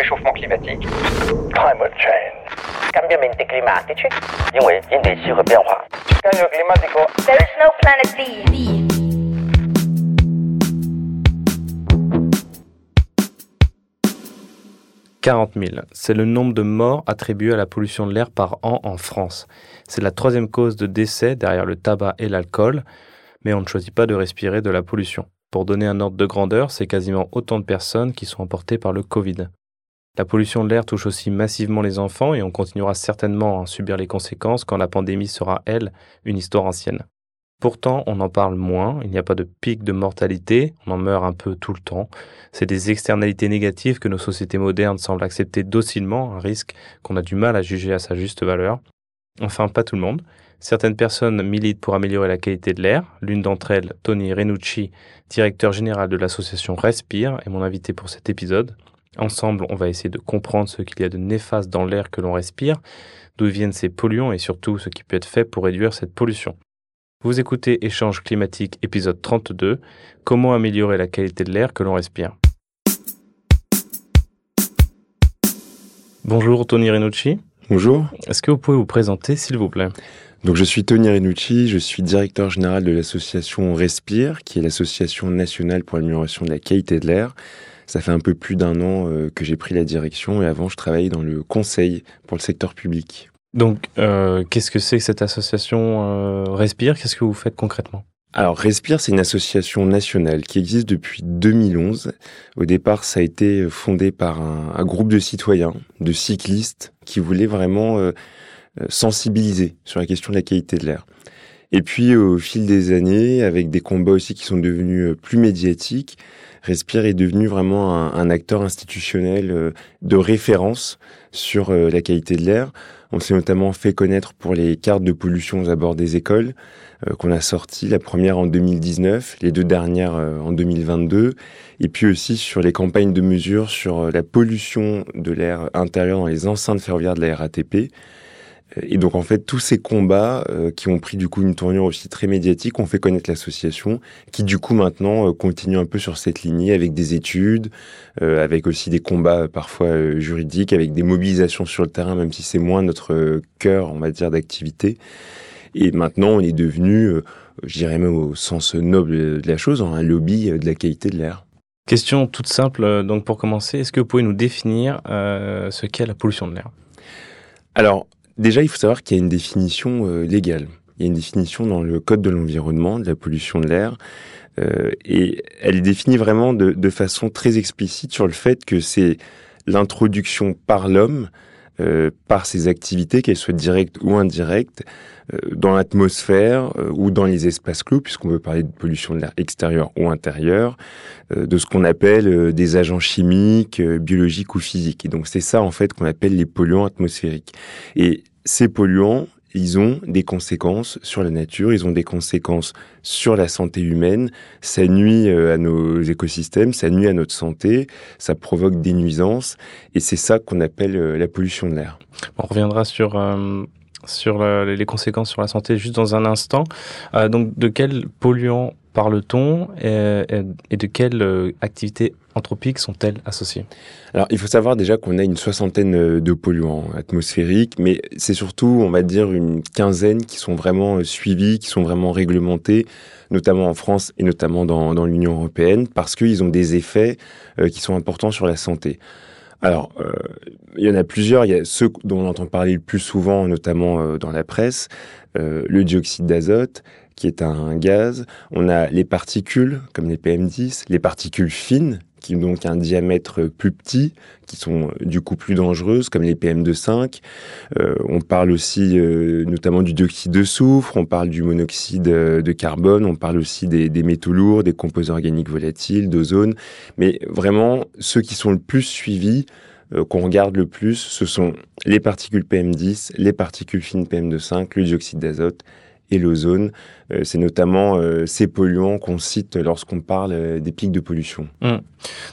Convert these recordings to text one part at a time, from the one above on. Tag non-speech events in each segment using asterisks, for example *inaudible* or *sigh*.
réchauffement climatique. Climate change. Cambiamenti climatici. E Cambio climatico. There's no planet B. « 40 000, c'est le nombre de morts attribués à la pollution de l'air par an en France. C'est la troisième cause de décès derrière le tabac et l'alcool, mais on ne choisit pas de respirer de la pollution. Pour donner un ordre de grandeur, c'est quasiment autant de personnes qui sont emportées par le Covid. La pollution de l'air touche aussi massivement les enfants et on continuera certainement à subir les conséquences quand la pandémie sera, elle, une histoire ancienne. Pourtant, on en parle moins, il n'y a pas de pic de mortalité, on en meurt un peu tout le temps. C'est des externalités négatives que nos sociétés modernes semblent accepter docilement, un risque qu'on a du mal à juger à sa juste valeur. Enfin, pas tout le monde. Certaines personnes militent pour améliorer la qualité de l'air. L'une d'entre elles, Tony Renucci, directeur général de l'association Respire, est mon invité pour cet épisode. Ensemble, on va essayer de comprendre ce qu'il y a de néfaste dans l'air que l'on respire, d'où viennent ces polluants et surtout ce qui peut être fait pour réduire cette pollution. Vous écoutez Échange climatique épisode 32, Comment améliorer la qualité de l'air que l'on respire. Bonjour Tony Renucci. Bonjour. Est-ce que vous pouvez vous présenter s'il vous plaît? Donc je suis Tony Renucci, je suis directeur général de l'association Respire, qui est l'association nationale pour l'amélioration de la qualité de l'air. Ça fait un peu plus d'un an euh, que j'ai pris la direction et avant je travaillais dans le conseil pour le secteur public. Donc euh, qu'est-ce que c'est que cette association euh, Respire? Qu'est-ce que vous faites concrètement? Alors Respire, c'est une association nationale qui existe depuis 2011. Au départ, ça a été fondé par un, un groupe de citoyens, de cyclistes, qui voulaient vraiment euh, sensibiliser sur la question de la qualité de l'air. Et puis au fil des années, avec des combats aussi qui sont devenus plus médiatiques, Respire est devenu vraiment un, acteur institutionnel euh, de référence sur euh, la qualité de l'air. On s'est notamment fait connaître pour les cartes de pollution aux abords des écoles euh, qu'on a sorties, la première en 2019, les deux dernières en 2022, et puis aussi sur les campagnes de mesure sur la pollution de l'air intérieur dans les enceintes ferroviaires de la RATP. Et donc en fait, tous ces combats euh, qui ont pris du coup une tournure aussi très médiatique ont fait connaître l'association, qui du coup maintenant euh, continue un peu sur cette lignée avec des études, euh, avec aussi des combats parfois juridiques, avec des mobilisations sur le terrain, même si c'est moins notre cœur, on va dire, d'activité. Et maintenant, on est devenu, je dirais même au sens noble de la chose, un lobby de la qualité de l'air. Question toute simple, donc pour commencer, est-ce que vous pouvez nous définir ce qu'est la pollution de l'air? Alors, déjà, il faut savoir qu'il y a une définition euh, légale. Il y a une définition dans le Code de l'environnement de la pollution de l'air. Euh, et elle est définie vraiment de, de, façon très explicite sur le fait que c'est l'introduction par l'homme, euh, par ses activités, qu'elles soient directes ou indirectes, euh, dans l'atmosphère euh, ou dans les espaces clos, puisqu'on veut parler de pollution de l'air extérieur ou intérieur, de ce qu'on appelle des agents chimiques, biologiques ou physiques. Et donc c'est ça en fait qu'on appelle les polluants atmosphériques. Et ces polluants, ils ont des conséquences sur la nature, ils ont des conséquences sur la santé humaine, ça nuit à nos écosystèmes, ça nuit à notre santé, ça provoque des nuisances, et c'est ça qu'on appelle la pollution de l'air. On reviendra sur, euh, sur les conséquences sur la santé juste dans un instant. Euh, donc de quels polluants parle-t-on et, de quelles euh, activités anthropiques sont-elles associées? Alors, il faut savoir déjà qu'on a une soixantaine de polluants atmosphériques, mais c'est surtout, on va dire, une quinzaine qui sont vraiment suivis, qui sont vraiment réglementés, notamment en France et notamment dans, dans l'Union européenne, parce qu'ils ont des effets euh, qui sont importants sur la santé. Alors, euh, il y en a plusieurs. Il y a ceux dont on entend parler le plus souvent, notamment euh, dans la presse, euh, le dioxyde d'azote, qui est un gaz. On a les particules, comme les PM10, les particules fines, qui ont donc un diamètre plus petit, qui sont du coup plus dangereuses, comme les PM2,5. Euh, on parle aussi euh, notamment du dioxyde de soufre, on parle du monoxyde de carbone, on parle aussi des, métaux lourds, des composés organiques volatiles, d'ozone. Mais vraiment, ceux qui sont le plus suivis, euh, qu'on regarde le plus, ce sont les particules PM10, les particules fines PM2,5, le dioxyde d'azote et l'ozone. Euh, c'est notamment euh, ces polluants qu'on cite lorsqu'on parle euh, des pics de pollution. Mmh.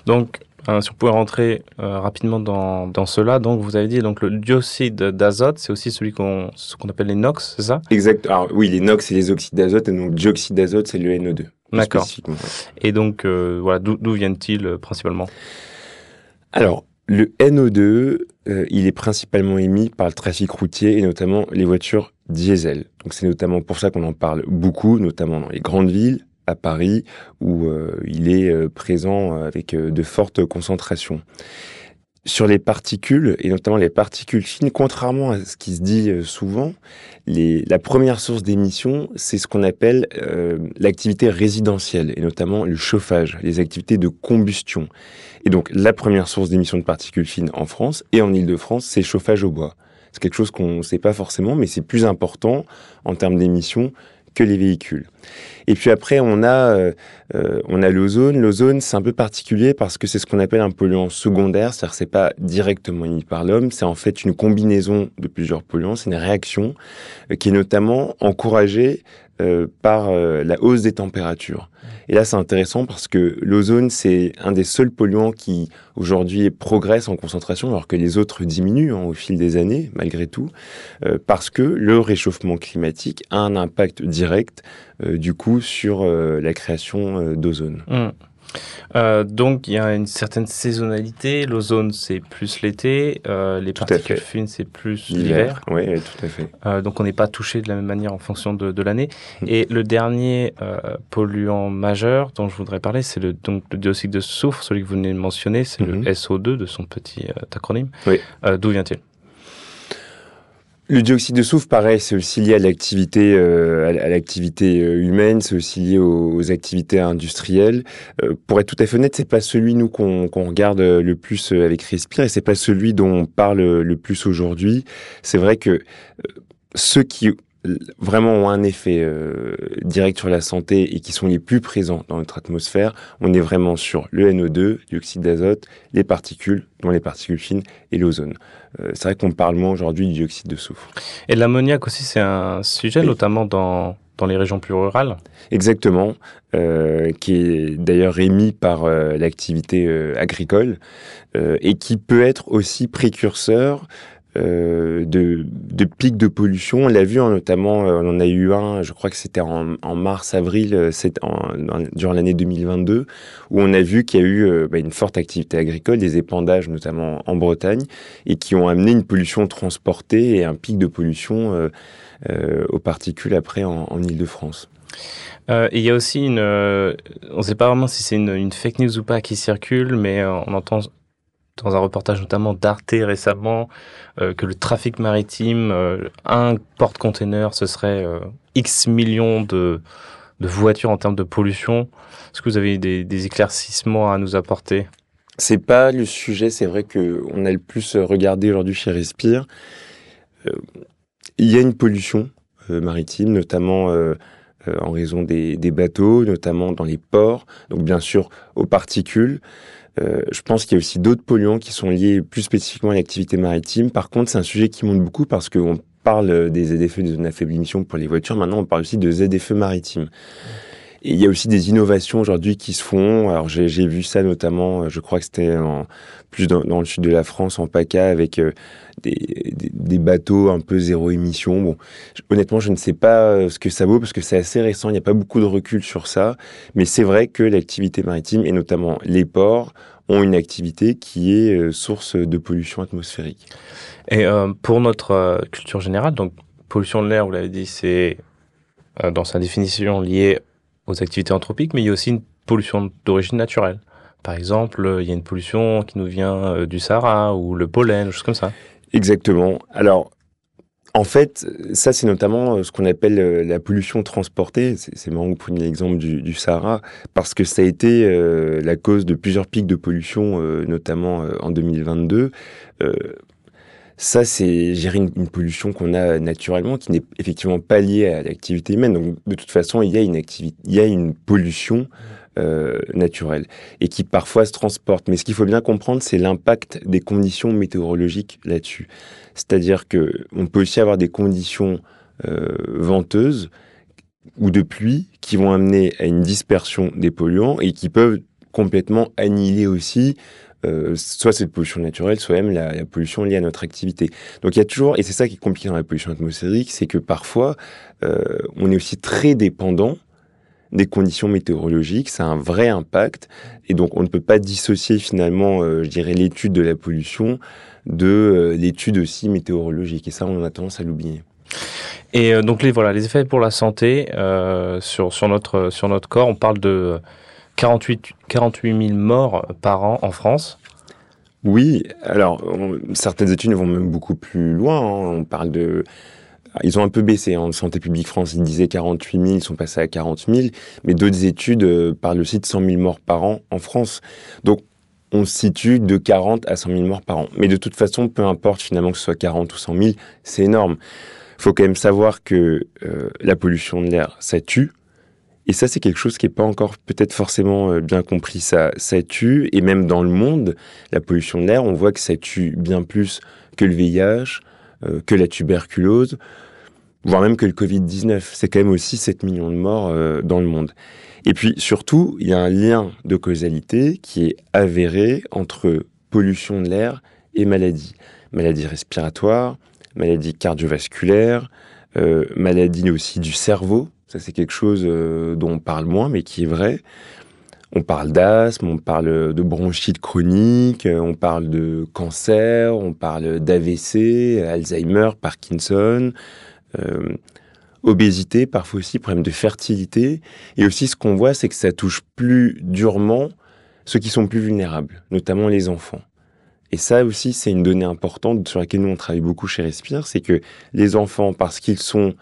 Donc, euh, si on pouvait rentrer rapidement dans, dans cela, donc vous avez dit donc le dioxyde d'azote, c'est aussi celui qu'on ce qu'on appelle les NOx, c'est ça? Exact. Alors oui, les NOx, c'est les oxydes d'azote, et donc dioxyde d'azote, c'est le NO2. D'accord. Et donc, voilà, d'où viennent-ils principalement? Alors, Le NO2, euh, il est principalement émis par le trafic routier et notamment les voitures diesel. Donc c'est notamment pour ça qu'on en parle beaucoup, notamment dans les grandes villes, à Paris, où euh, il est euh, présent avec de fortes concentrations. Sur les particules, et notamment les particules fines, contrairement à ce qui se dit souvent, la première source d'émission, c'est ce qu'on appelle l'activité résidentielle, et notamment le chauffage, les activités de combustion. Et donc, la première source d'émissions de particules fines en France et en Ile-de-France, c'est chauffage au bois. C'est quelque chose qu'on ne sait pas forcément, mais c'est plus important en termes d'émissions que les véhicules. Et puis après, on a, euh, euh, a l'ozone. L'ozone, c'est un peu particulier parce que c'est ce qu'on appelle un polluant secondaire, c'est-à-dire c'est pas directement émis par l'homme, c'est en fait une combinaison de plusieurs polluants, c'est une réaction euh, qui est notamment encouragée par la hausse des températures. Et là, c'est intéressant parce que l'ozone, c'est un des seuls polluants qui aujourd'hui progresse en concentration, alors que les autres diminuent hein, au fil des années, malgré tout, euh, parce que le réchauffement climatique a un impact direct, du coup, sur la création d'ozone. Mmh. Euh, donc il y a une certaine saisonnalité. L'ozone c'est plus l'été, euh, les particules fines c'est plus l'hiver. Oui, tout à fait. Euh, donc on n'est pas touché de la même manière en fonction de, de l'année. Mm. Et le dernier polluant majeur dont je voudrais parler, c'est le donc le dioxyde de soufre, celui que vous venez de mentionner, c'est le mm-hmm. SO2 de son petit acronyme. Oui. D'où vient-il? Le dioxyde de soufre, pareil, c'est aussi lié à l'activité, euh, à l'activité euh, humaine, c'est aussi lié aux, activités industrielles. Euh, pour être tout à fait honnête, c'est pas celui nous qu'on regarde le plus avec Respire, et c'est pas celui dont on parle le plus aujourd'hui. C'est vrai que ceux qui vraiment ont un effet direct sur la santé et qui sont les plus présents dans notre atmosphère, on est vraiment sur le NO2, dioxyde d'azote, les particules, dont les particules fines, et l'ozone. Euh, c'est vrai qu'on parle moins aujourd'hui du dioxyde de soufre. Et l'ammoniac aussi, c'est un sujet, notamment dans, dans les régions plus rurales Exactement, euh, qui est d'ailleurs émis par euh, l'activité agricole et qui peut être aussi précurseur euh, de, de, pics de pollution. On l'a vu hein, notamment, euh, on en a eu un, je crois que c'était en, mars-avril, euh, durant l'année 2022, où on a vu qu'il y a eu bah, une forte activité agricole, des épandages notamment en Bretagne, et qui ont amené une pollution transportée et un pic de pollution aux particules après en, en Ile-de-France. Euh, il y a aussi une, on ne sait pas vraiment si c'est une, fake news ou pas qui circule, mais on entend dans un reportage notamment d'Arte récemment, euh, que le trafic maritime, euh, un porte-container, ce serait euh, X millions de, de voitures en termes de pollution. Est-ce que vous avez des, éclaircissements à nous apporter? C'est pas le sujet, c'est vrai que on a le plus regardé aujourd'hui chez Respire. il y a une pollution maritime, notamment en raison des, des, bateaux, notamment dans les ports, donc bien sûr aux particules. Euh, je pense qu'il y a aussi d'autres polluants qui sont liés plus spécifiquement à l'activité maritime. Par contre, c'est un sujet qui monte beaucoup parce qu'on parle des ZFE, des zones à faible émission pour les voitures. Maintenant, on parle aussi de ZFE maritime. Et il y a aussi des innovations aujourd'hui qui se font. Alors j'ai vu ça notamment, euh, je crois que c'était plus dans, le sud de la France, en PACA, avec euh, des, des, des, bateaux un peu zéro émission. Bon, honnêtement, je ne sais pas ce que ça vaut parce que c'est assez récent. Il n'y a pas beaucoup de recul sur ça, mais c'est vrai que l'activité maritime et notamment les ports ont une activité qui est euh, source de pollution atmosphérique. Et euh, pour notre euh, culture générale, donc pollution de l'air, vous l'avez dit, c'est euh, dans sa définition lié aux activités anthropiques, mais il y a aussi une pollution d'origine naturelle. Par exemple, il y a une pollution qui nous vient du Sahara ou le pollen, choses comme ça. Exactement. Alors, en fait, ça c'est notamment euh, ce qu'on appelle euh, la pollution transportée. C'est marrant que vous preniez l'exemple du, Sahara, parce que ça a été euh, la cause de plusieurs pics de pollution, notamment en 2022. ça, c'est gérer une, pollution qu'on a naturellement, qui n'est effectivement pas liée à l'activité humaine. Donc, de toute façon, il y a une pollution naturelle et qui parfois se transporte. Mais ce qu'il faut bien comprendre, c'est l'impact des conditions météorologiques là-dessus. C'est-à-dire que on peut aussi avoir des conditions euh, venteuses ou de pluie qui vont amener à une dispersion des polluants et qui peuvent complètement annihiler aussi euh, soit cette pollution naturelle, soit même la, pollution liée à notre activité. Donc il y a toujours, et c'est ça qui est compliqué dans la pollution atmosphérique, c'est que parfois euh, on est aussi très dépendant des conditions météorologiques, ça a un vrai impact, et donc on ne peut pas dissocier finalement, euh, je dirais, l'étude de la pollution de euh, l'étude aussi météorologique, et ça on a tendance à l'oublier. Et euh, donc les voilà les effets pour la santé euh, sur sur notre sur notre corps, on parle de 48 48 000 morts par an en France. Oui, alors on- certaines études vont même beaucoup plus loin. hein. On parle de, ils ont un peu baissé en Santé publique France. Ils disaient 48 000, ils sont passés à 40 000. Mais d'autres études euh, parlent aussi de 100 000 morts par an en France. Donc on se situe de 40 à 100 000 morts par an. Mais de toute façon, peu importe finalement que ce soit 40 ou 100 000, c'est énorme. Il faut quand même savoir que euh, la pollution de l'air, ça tue. Et ça, c'est quelque chose qui n'est pas encore peut-être forcément euh, bien compris. Ça, tue. Et même dans le monde, la pollution de l'air, on voit que ça tue bien plus que le VIH, que la tuberculose, voire même que le Covid-19. C'est quand même aussi 7 millions de morts euh, dans le monde. Et puis surtout, il y a un lien de causalité qui est avéré entre pollution de l'air et maladie. Maladie respiratoire, maladie cardiovasculaire, euh, maladie aussi du cerveau. Ça, c'est quelque chose euh, dont on parle moins, mais qui est vrai. On parle d'asthme, on parle de bronchite chronique, on parle de cancer, on parle d'AVC, Alzheimer, Parkinson, obésité, parfois aussi problème de fertilité. Et aussi, ce qu'on voit, c'est que ça touche plus durement ceux qui sont plus vulnérables, notamment les enfants. Et ça aussi, c'est une donnée importante sur laquelle nous, on travaille beaucoup chez Respire, c'est que les enfants, parce qu'ils sont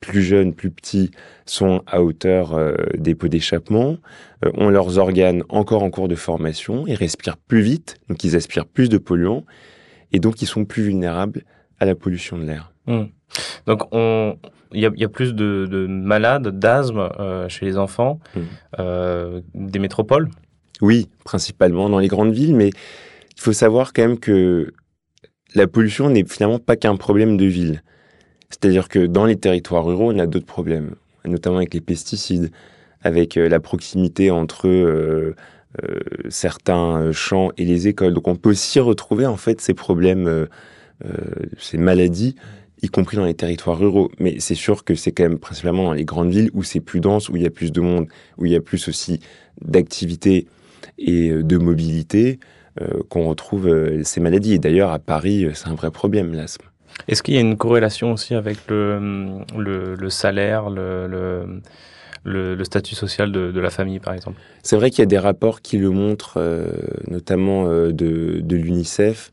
plus jeunes, plus petits, sont à hauteur euh, des pots d'échappement, euh, ont leurs organes encore en cours de formation, ils respirent plus vite, donc ils aspirent plus de polluants, et donc ils sont plus vulnérables à la pollution de l'air. Hmm. Donc on il y a, il y a plus de, de malades d'asthme euh, chez les enfants Mhm. euh, des métropoles. Oui, principalement dans les grandes villes, mais il faut savoir quand même que la pollution n'est finalement pas qu'un problème de ville. C'est-à-dire que dans les territoires ruraux, on a d'autres problèmes, notamment avec les pesticides, avec euh, la proximité entre certains champs et les écoles. Donc on peut aussi retrouver en fait ces problèmes, ces maladies, y compris dans les territoires ruraux. Mais c'est sûr que c'est quand même principalement dans les grandes villes où c'est plus dense, où il y a plus de monde, où il y a plus aussi d'activité et euh, de mobilité euh, qu'on retrouve euh, ces maladies. Et d'ailleurs, à Paris, c'est un vrai problème, l'asthme. Est-ce qu'il y a une corrélation aussi avec le, le, le salaire, le, le, le, le statut social de, de la famille, par exemple? C'est vrai qu'il y a des rapports qui le montrent, euh, notamment euh, de, de l'UNICEF,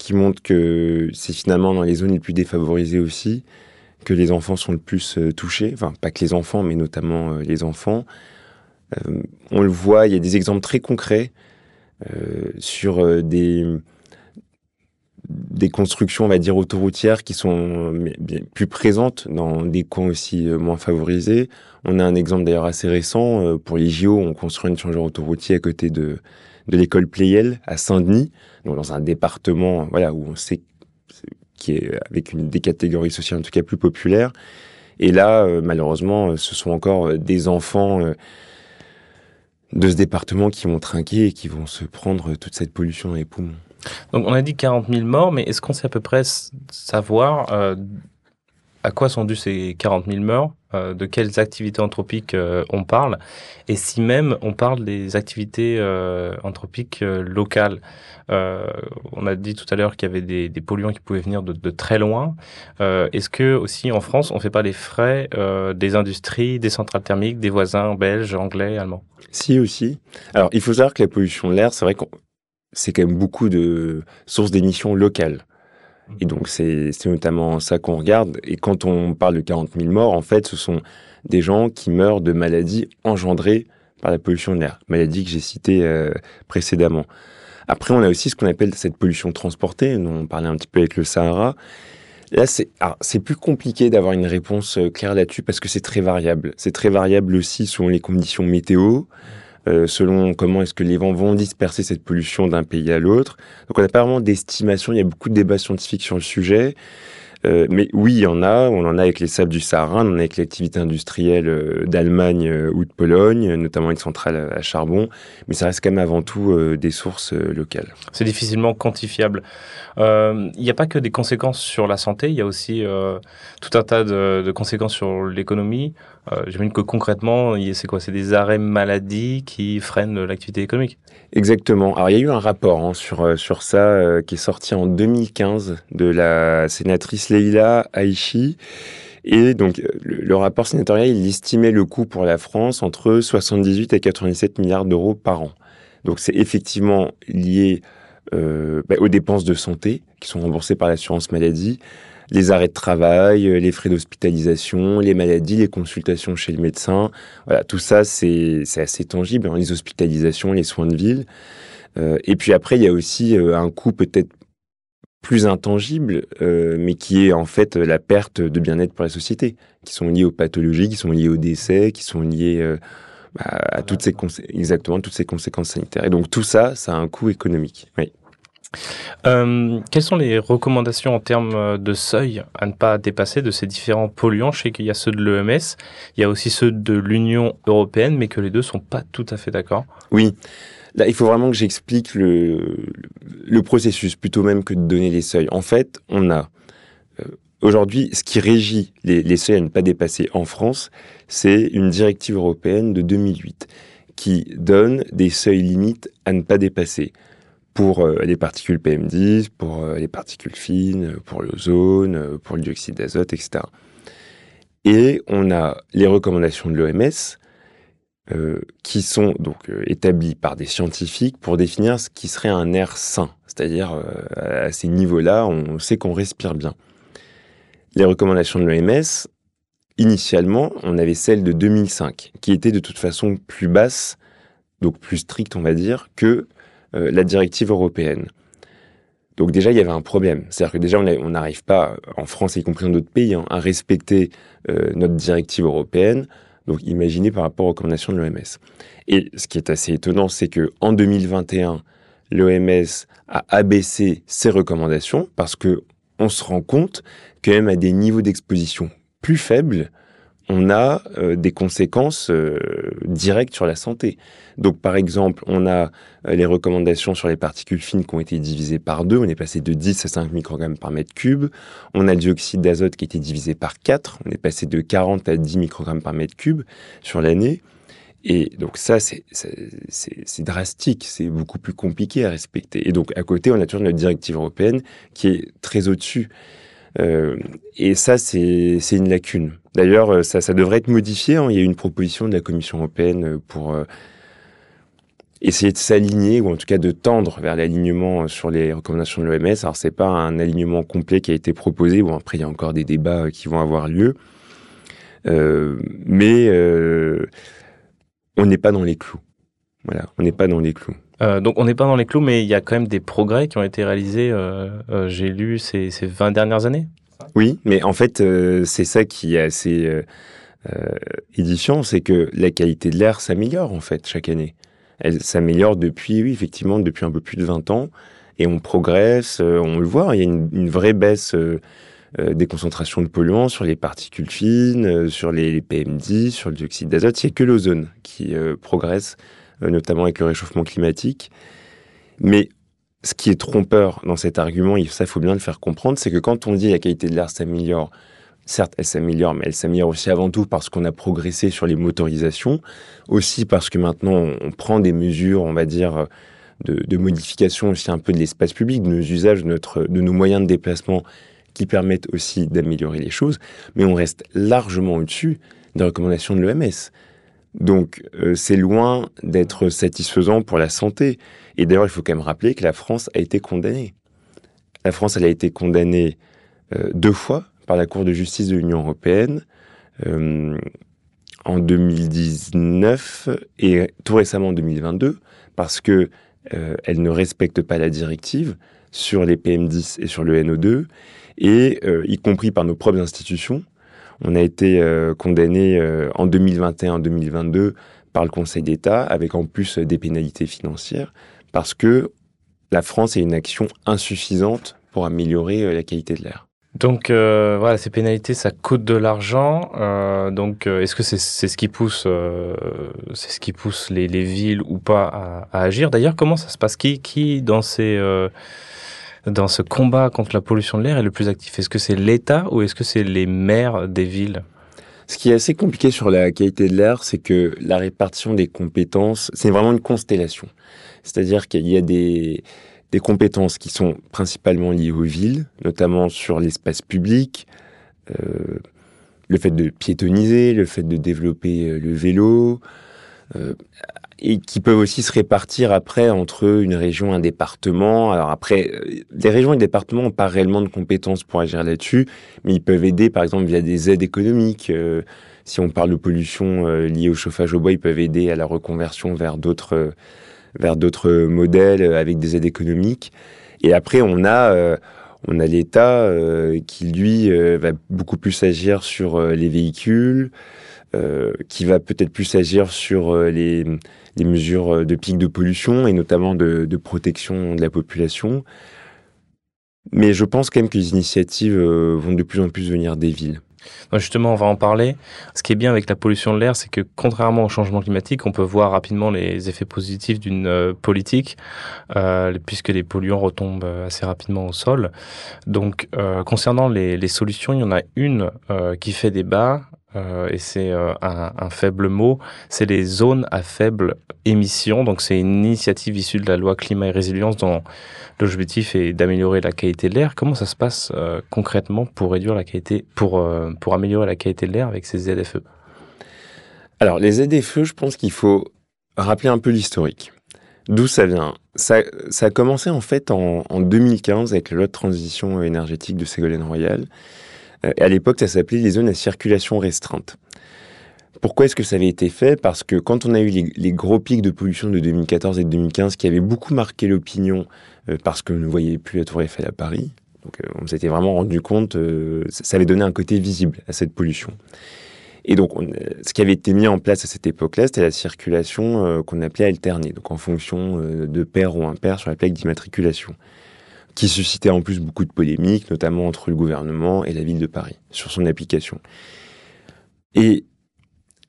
qui montrent que c'est finalement dans les zones les plus défavorisées aussi que les enfants sont le plus euh, touchés. Enfin, pas que les enfants, mais notamment euh, les enfants. Euh, on le voit, il y a des exemples très concrets sur des des constructions, on va dire, autoroutières qui sont plus présentes dans des coins aussi moins favorisés. On a un exemple d'ailleurs assez récent. Pour les JO, on construit un échangeur autoroutier à côté de, de l'école Playel à Saint-Denis, dans un département voilà, où on sait qui est avec une des catégories sociales en tout cas plus populaires. Et là, euh, malheureusement, euh, ce sont encore euh, des enfants de ce département qui vont trinquer et qui vont se prendre toute cette pollution dans les poumons. Donc on a dit 40 000 morts, mais est-ce qu'on sait à peu près savoir à quoi sont dues ces 40 000 morts, euh, de quelles activités anthropiques euh, on parle, et si même on parle des activités euh, anthropiques locales. On a dit tout à l'heure qu'il y avait des, polluants qui pouvaient venir de, très loin. Est-ce que aussi en France, on fait pas les frais des industries, des centrales thermiques, des voisins belges, anglais, allemands? Si aussi. Alors, il faut savoir que la pollution de l'air, c'est vrai que c'est quand même beaucoup de sources d'émissions locales. Et donc, c'est notamment ça qu'on regarde. Et quand on parle de 40 000 morts, en fait, ce sont des gens qui meurent de maladies engendrées par la pollution de l'air. Maladies que j'ai citées euh, précédemment. Après, on a aussi ce qu'on appelle cette pollution transportée, dont on parlait un petit peu avec le Sahara. Là, c'est plus compliqué d'avoir une réponse euh, claire là-dessus parce que c'est très variable. C'est très variable aussi selon les conditions météo, euh, selon comment est-ce que les vents vont disperser cette pollution d'un pays à l'autre. Donc, on n'a pas vraiment d'estimation. Il y a beaucoup de débats scientifiques sur le sujet. Euh, mais oui, il y en a. On en a avec les sables du Sahara, on en a avec l'activité industrielle euh, d'Allemagne euh, ou de Pologne, notamment une centrale à, charbon. Mais ça reste quand même avant tout euh, des sources euh, locales. C'est difficilement quantifiable. Il n'y a pas que des conséquences sur la santé, il y a aussi tout un tas de, de conséquences sur l'économie. J'imagine que concrètement, c'est quoi? C'est des arrêts maladie qui freinent l'activité économique? Exactement. Alors il y a eu un rapport hein, sur sur ça qui est sorti en 2015 de la sénatrice Leila Aichi. Et donc euh, le, rapport sénatorial, il estimait le coût pour la France entre 78 et 97 milliards d'euros par an. Donc c'est effectivement lié euh, bah, aux dépenses de santé qui sont remboursées par l'assurance maladie, les arrêts de travail, euh, les frais d'hospitalisation, les maladies, les consultations chez le médecin. Voilà, tout ça, c'est assez tangible. hein, les hospitalisations, les soins de ville. Et puis après, il y a aussi un coût peut-être plus intangible, euh, mais qui est en fait la perte de bien-être pour la société, qui sont liées aux pathologies, qui sont liées aux décès, qui sont liées euh, bah, à toutes ces exactement toutes ces conséquences sanitaires. Et donc tout ça, ça a un coût économique. Oui. Euh, quelles sont les recommandations en termes de seuil à ne pas dépasser de ces différents polluants? Je sais qu'il y a ceux de l'EMS, il y a aussi ceux de l'Union européenne, mais que les deux sont pas tout à fait d'accord. Oui. Là, il faut vraiment que j'explique le, processus plutôt même que de donner les seuils. En fait, on a euh, aujourd'hui ce qui régit les, seuils à ne pas dépasser en France, c'est une directive européenne de 2008 qui donne des seuils limites à ne pas dépasser pour euh, les particules PM10, pour euh, les particules fines, pour l'ozone, pour le dioxyde d'azote, etc. Et on a les recommandations de l'OMS euh, qui sont donc euh, établis par des scientifiques pour définir ce qui serait un air sain. C'est-à-dire, euh, à ces niveaux-là, on sait qu'on respire bien. Les recommandations de l'OMS, initialement, on avait celle de 2005, qui était de toute façon plus basse, donc plus stricte, on va dire, que la directive européenne. Donc déjà, il y avait un problème. C'est-à-dire que déjà, on n'arrive pas, en France y compris dans d'autres pays, hein, à respecter notre directive européenne. Donc imaginez par rapport aux recommandations de l'OMS. Et ce qui est assez étonnant, c'est que en 2021, l'OMS a abaissé ses recommandations parce que on se rend compte que même à des niveaux d'exposition plus faibles, on a euh, des conséquences euh, directes sur la santé. Donc par exemple, on a euh, les recommandations sur les particules fines qui ont été divisées par deux, on est passé de 10 à 5 microgrammes par mètre cube. On a le dioxyde d'azote qui a été divisé par 4, on est passé de 40 à 10 microgrammes par mètre cube sur l'année. Et donc ça, c'est drastique, c'est beaucoup plus compliqué à respecter. Et donc à côté, on a toujours notre directive européenne qui est très au-dessus. Euh, et ça, c'est une lacune. D'ailleurs, euh, ça, devrait être modifié. hein. Il y a eu une proposition de la Commission européenne euh, pour essayer de s'aligner, ou en tout cas de tendre vers l'alignement sur les recommandations de l'OMS. Alors, c'est pas un alignement complet qui a été proposé. Bon, après, il y a encore des débats qui vont avoir lieu. Mais on n'est pas dans les clous. Voilà, on n'est pas dans les clous. Euh, donc on n'est pas dans les clous, mais il y a quand même des progrès qui ont été réalisés, euh, euh, j'ai lu, ces, ces 20 dernières années. Oui, mais en fait, c'est ça qui est assez édifiant, c'est que la qualité de l'air s'améliore en fait chaque année. Elle s'améliore depuis, oui, effectivement, depuis un peu plus de 20 ans, et on progresse, on le voit, il y a une, vraie baisse des concentrations de polluants sur les particules fines, sur les, les PM10, sur le dioxyde d'azote. A que l'ozone qui progresse, notamment avec le réchauffement climatique. Mais ce qui est trompeur dans cet argument, il faut bien le faire comprendre, c'est que quand on dit la qualité de l'air s'améliore, certes, elle s'améliore, mais elle s'améliore aussi avant tout parce qu'on a progressé sur les motorisations, aussi parce que maintenant, on, prend des mesures, on va dire, de, de modification aussi un peu de l'espace public, de nos usages, de, de nos moyens de déplacement qui permettent aussi d'améliorer les choses, mais on reste largement au-dessus des recommandations de l'OMS. Donc, euh, c'est loin d'être satisfaisant pour la santé. Et d'ailleurs, il faut quand même rappeler que la France a été condamnée. La France, elle a été condamnée euh, deux fois par la Cour de justice de l'Union européenne euh, en 2019 et tout récemment en 2022 parce que elle ne respecte pas la directive sur les PM10 et sur le NO2 et y compris par nos propres institutions. On a été euh, condamné euh, en 2021-2022 par le Conseil d'État avec en plus des pénalités financières parce que la France a une action insuffisante pour améliorer euh, la qualité de l'air. Donc euh, voilà, ces pénalités, ça coûte de l'argent. Euh, donc euh, est-ce que c'est ce qui pousse, euh, les, les villes ou pas à, agir? D'ailleurs, comment ça se passe? Qui, dans ces euh, dans ce combat contre la pollution de l'air est le plus actif Est-ce que c'est l'État ou est-ce que c'est les maires des villes? Ce qui est assez compliqué sur la qualité de l'air, c'est que la répartition des compétences, c'est vraiment une constellation. C'est-à-dire qu'il y a des, compétences qui sont principalement liées aux villes, notamment sur l'espace public, euh, le fait de piétoniser, le fait de développer euh, le vélo, euh, et qui peuvent aussi se répartir après entre une région un département. Alors après, euh, les régions et les départements n'ont pas réellement de compétences pour agir là-dessus, mais ils peuvent aider par exemple via des aides économiques. Euh, si on parle de pollution euh, liée au chauffage au bois, ils peuvent aider à la reconversion vers d'autres vers d'autres modèles avec des aides économiques. Et après, on a on a l'État qui lui va beaucoup plus agir sur les véhicules, euh, qui va peut-être plus agir sur euh, les, mesures de pic de pollution et notamment de, protection de la population. Mais je pense quand même que les initiatives euh, vont de plus en plus venir des villes. Justement, on va en parler. Ce qui est bien avec la pollution de l'air, c'est que contrairement au changement climatique, on peut voir rapidement les effets positifs d'une euh, politique, euh, puisque les polluants retombent euh, assez rapidement au sol. Donc, euh, concernant les, solutions, il y en a une euh, qui fait débat, euh, et c'est euh, un, faible mot, c'est les zones à faible émission. Donc, c'est une initiative issue de la loi climat et résilience dont l'objectif est d'améliorer la qualité de l'air. Comment ça se passe euh, concrètement pour réduire la qualité, pour, pour améliorer la qualité de l'air avec ces ZFE Alors, les ZFE, je pense qu'il faut rappeler un peu l'historique. D'où ça vient? Ça, ça a commencé en fait en, en 2015 avec la loi de transition énergétique de Ségolène Royal. Euh, à l'époque, ça s'appelait les zones à circulation restreinte. Pourquoi est-ce que ça avait été fait? Parce que quand on a eu les, gros pics de pollution de 2014 et de 2015 qui avaient beaucoup marqué l'opinion euh, parce qu'on ne voyait plus la Tour Eiffel à Paris, donc euh, on s'était vraiment rendu compte, euh, ça avait donné un côté visible à cette pollution. Et donc, on, ce qui avait été mis en place à cette époque-là, c'était la circulation euh, qu'on appelait alternée, donc en fonction euh, de pair ou impair sur la plaque d'immatriculation, qui suscitait en plus beaucoup de polémiques, notamment entre le gouvernement et la ville de Paris, sur son application. Et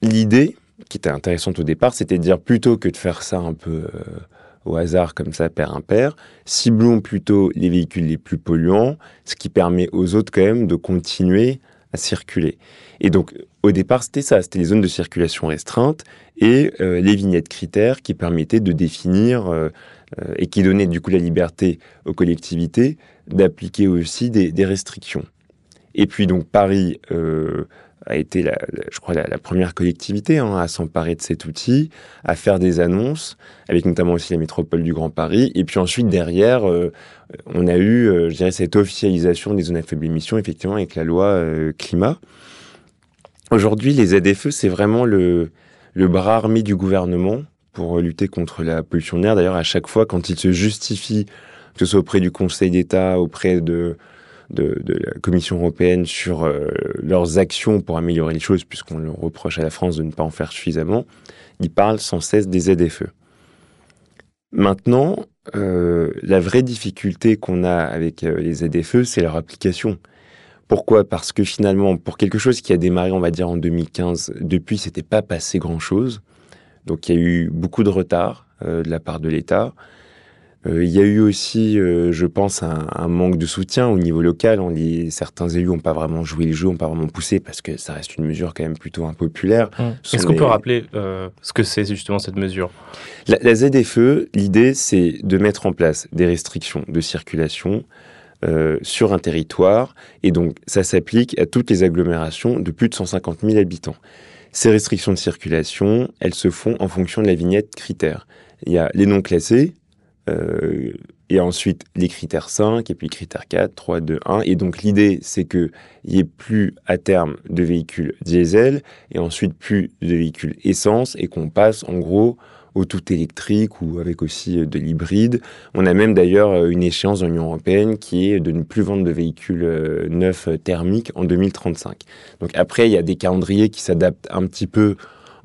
l'idée, qui était intéressante au départ, c'était de dire plutôt que de faire ça un peu euh, au hasard comme ça, pair impair, ciblons plutôt les véhicules les plus polluants, ce qui permet aux autres quand même de continuer à circuler. Et donc, au départ, c'était ça, c'était les zones de circulation restreintes et euh, les vignettes critères qui permettaient de définir euh, euh, et qui donnaient du coup la liberté aux collectivités d'appliquer aussi des, restrictions. Et puis donc Paris euh, a été, je crois, la, première collectivité hein, à s'emparer de cet outil, à faire des annonces, avec notamment aussi la métropole du Grand Paris. Et puis ensuite, derrière, euh, on a eu, je dirais, cette officialisation des zones à faible émission, effectivement, avec la loi climat. Aujourd'hui, les ZFE, c'est vraiment le, le bras armé du gouvernement pour lutter contre la pollution de l'air. D'ailleurs, à chaque fois, quand il se justifie, que ce soit auprès du Conseil d'État, auprès de, la Commission européenne sur euh, leurs actions pour améliorer les choses, puisqu'on le reproche à la France de ne pas en faire suffisamment, ils parlent sans cesse des ZFE. Maintenant, euh, la vraie difficulté qu'on a avec euh, les ZFE, c'est leur application. Pourquoi? Parce que finalement, pour quelque chose qui a démarré, on va dire, en 2015, depuis, c'était pas passé grand-chose. Donc, il y a eu beaucoup de retard euh, de la part de l'État. Euh, il y a eu aussi, euh, je pense, un, un, manque de soutien au niveau local. On certains élus n'ont pas vraiment joué le jeu, n'ont pas vraiment poussé parce que ça reste une mesure quand même plutôt impopulaire. Mmh. Est-ce qu'on peut rappeler euh, ce que c'est justement cette mesure? La, la ZFE, l'idée, c'est de mettre en place des restrictions de circulation euh, sur un territoire. Et donc, ça s'applique à toutes les agglomérations de plus de 150 000 habitants. Ces restrictions de circulation, elles se font en fonction de la vignette critère. Il y a les non classés, euh, et ensuite les critères 5, et puis critères 4, 3, 2, 1. Et donc l'idée, c'est qu'il n'y ait plus à terme de véhicules diesel, et ensuite plus de véhicules essence, et qu'on passe en gros au tout électrique ou avec aussi de l'hybride. On a même d'ailleurs une échéance dans l'Union européenne qui est de ne plus vendre de véhicules neufs thermiques en 2035. Donc après, il y a des calendriers qui s'adaptent un petit peu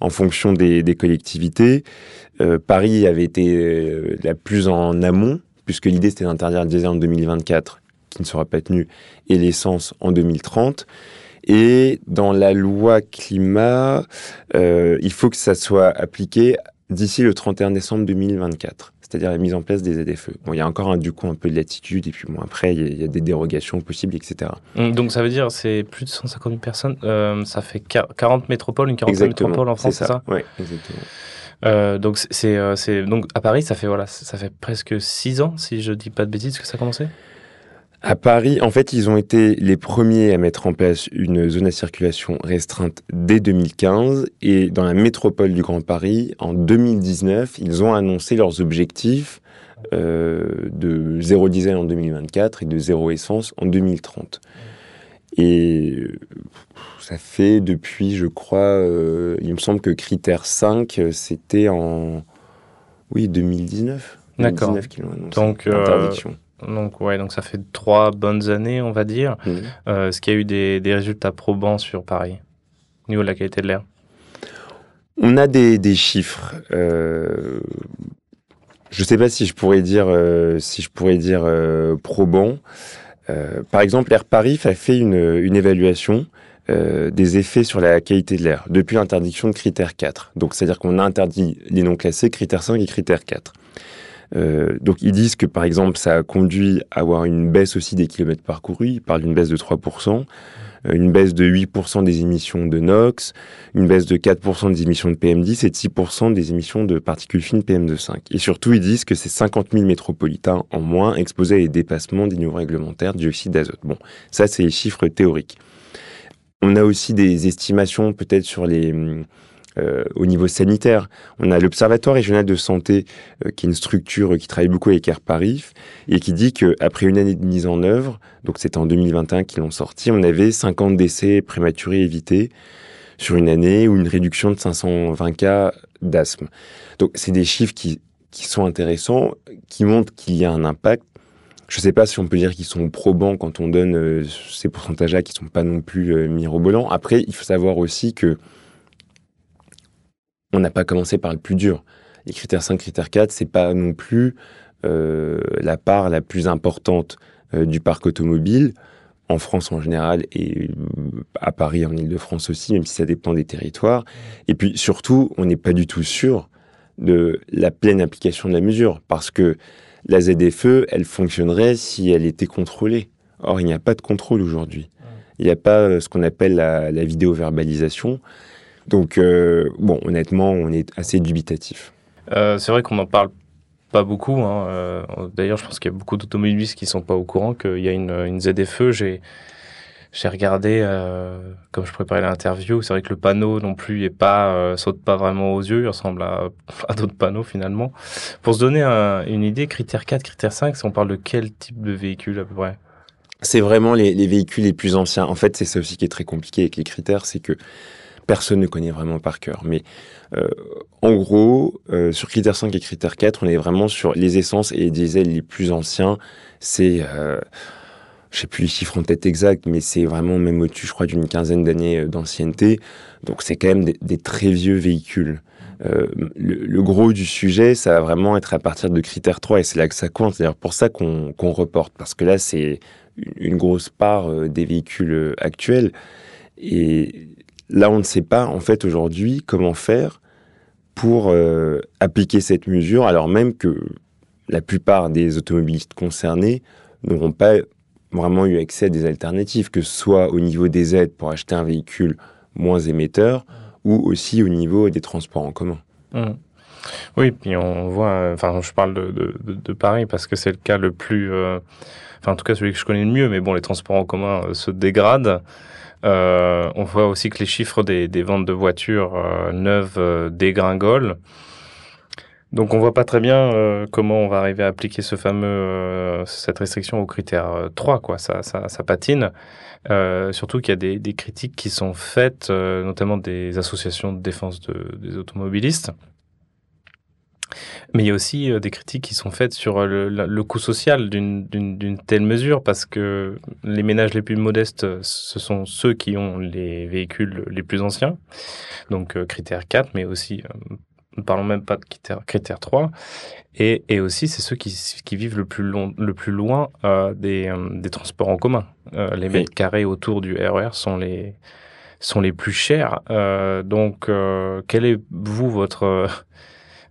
en fonction des, collectivités. Euh, Paris avait été euh, la plus en amont, puisque l'idée c'était d'interdire le diesel en 2024. qui ne sera pas tenu, et l'essence en 2030. Et dans la loi climat, euh, il faut que ça soit appliqué d'ici le 31 décembre 2024 c'est-à-dire la mise en place des ZFE. Bon, il y a encore un, du coup un peu de latitude, et puis bon, après, il y, a, des dérogations possibles, etc. Hum, donc ça veut dire c'est plus de 150 000 personnes, euh, ça fait 40 métropoles, une quarantaine de métropoles en France, c'est ça, Oui, exactement. Euh, donc c'est c'est donc à Paris ça fait voilà ça fait presque 6 ans si je dis pas de bêtises que ça a commencé? À Paris, en fait, ils ont été les premiers à mettre en place une zone à circulation restreinte dès 2015 et dans la métropole du Grand Paris, en 2019, ils ont annoncé leurs objectifs euh, de zéro diesel en 2024 et de zéro essence en 2030. Et ça fait depuis, je crois, euh, il me semble que critère 5, c'était en oui 2019. D'accord. Donc, euh, interdiction. Donc ouais, donc ça fait trois bonnes années, on va dire. Euh, est-ce qu'il y a eu des, résultats probants sur Paris au niveau de la qualité de l'air On a des, chiffres. Euh, je ne sais pas si je pourrais dire euh, si je pourrais dire probants. par exemple, Air Paris a fait une, une évaluation des effets sur la qualité de l'air depuis l'interdiction de critère 4. Donc, c'est-à-dire qu'on a interdit les non classés, critère 5 et critère 4. Euh, donc ils disent que par exemple ça a conduit à avoir une baisse aussi des kilomètres parcourus, ils parlent d'une baisse de 3%, euh, une baisse de 8% des émissions de NOx, une baisse de 4% des émissions de PM10 et de 6% des émissions de particules fines PM2,5. Et surtout ils disent que c'est 50 000 métropolitains en moins exposés à des dépassements des niveaux réglementaires de dioxyde d'azote. Bon, ça c'est les chiffres théoriques. On a aussi des estimations peut-être sur les euh, au niveau sanitaire. On a l'Observatoire régional de santé, euh, qui est une structure qui travaille beaucoup avec Air Paris, et qui dit qu'après une année de mise en œuvre, donc c'était en 2021 qu'ils l'ont sorti, on avait 50 décès prématurés évités sur une année ou une réduction de 520 cas d'asthme. Donc c'est des chiffres qui, qui sont intéressants, qui montrent qu'il y a un impact. Je ne sais pas si on peut dire qu'ils sont probants quand on donne euh, ces pourcentages-là qui sont pas non plus euh, mirobolants. Après, il faut savoir aussi que on n'a pas commencé par le plus dur. Les critères 5, critères 4, c'est pas non plus euh, la part la plus importante euh, du parc automobile en France en général et euh, à Paris, en Ile-de-France aussi, même si ça dépend des territoires. Et puis surtout, on n'est pas du tout sûr de la pleine application de la mesure parce que la ZFE, elle fonctionnerait si elle était contrôlée. Or, il n'y a pas de contrôle aujourd'hui. Il n'y a pas ce qu'on appelle la, la vidéo-verbalisation. Donc, euh, bon, honnêtement, on est assez dubitatif. Euh, c'est vrai qu'on n'en parle pas beaucoup. Hein. Euh, d'ailleurs, je pense qu'il y a beaucoup d'automobilistes qui ne sont pas au courant qu'il y a une, une ZFE. J'ai j'ai regardé, comme je préparais l'interview, c'est vrai que le panneau non plus est pas saute pas vraiment aux yeux, il ressemble à, *laughs* à d'autres panneaux finalement. Pour se donner une idée, critère 4, critère 5, si on parle de quel type de véhicule à peu près? C'est vraiment les, les, véhicules les plus anciens. En fait, c'est ça aussi qui est très compliqué avec les critères, c'est que personne ne connaît vraiment par cœur. Mais euh, en gros, euh, sur critère 5 et critère 4, on est vraiment sur les essences et les diesels les plus anciens. C'est, euh, je sais plus les chiffres en tête exacts, mais c'est vraiment même au-dessus, je crois, d'une quinzaine d'années euh, d'ancienneté. Donc c'est quand même des, très vieux véhicules. Euh, le, gros du sujet, ça va vraiment être à partir de critère 3 et c'est là que ça compte. C'est d'ailleurs pour ça qu'on reporte, parce que là, c'est une grosse part des véhicules actuels. Et Là, on ne sait pas, en fait, aujourd'hui, comment faire pour euh, appliquer cette mesure, alors même que la plupart des automobilistes concernés n'auront pas vraiment eu accès à des alternatives, que ce soit au niveau des aides pour acheter un véhicule moins émetteur ou aussi au niveau des transports en commun. Mmh. Oui, puis on voit, enfin, je parle de, Paris parce que c'est le cas le plus, euh, enfin, en tout cas celui que je connais le mieux, mais bon, les transports en commun euh, se dégradent. Euh, on voit aussi que les chiffres des, ventes de voitures euh, neuves euh, dégringolent. Donc on voit pas très bien comment on va arriver à appliquer ce fameux cette restriction au critère 3 quoi. Ça ça, patine. Surtout qu'il y a des, des, critiques qui sont faites notamment des associations de défense des automobilistes mais il y a aussi euh, des critiques qui sont faites sur euh, le, coût social d'une telle mesure, parce que les ménages les plus modestes, euh, ce sont ceux qui ont les véhicules les plus anciens, donc critère 4, mais aussi ne parlons même pas de critère, critère 3. Et, et aussi, c'est ceux qui, qui vivent le plus, long, le plus loin des, des transports en commun. Les mètres carrés autour du RER sont les, sont les plus chers. Donc, quel est, vous, votre,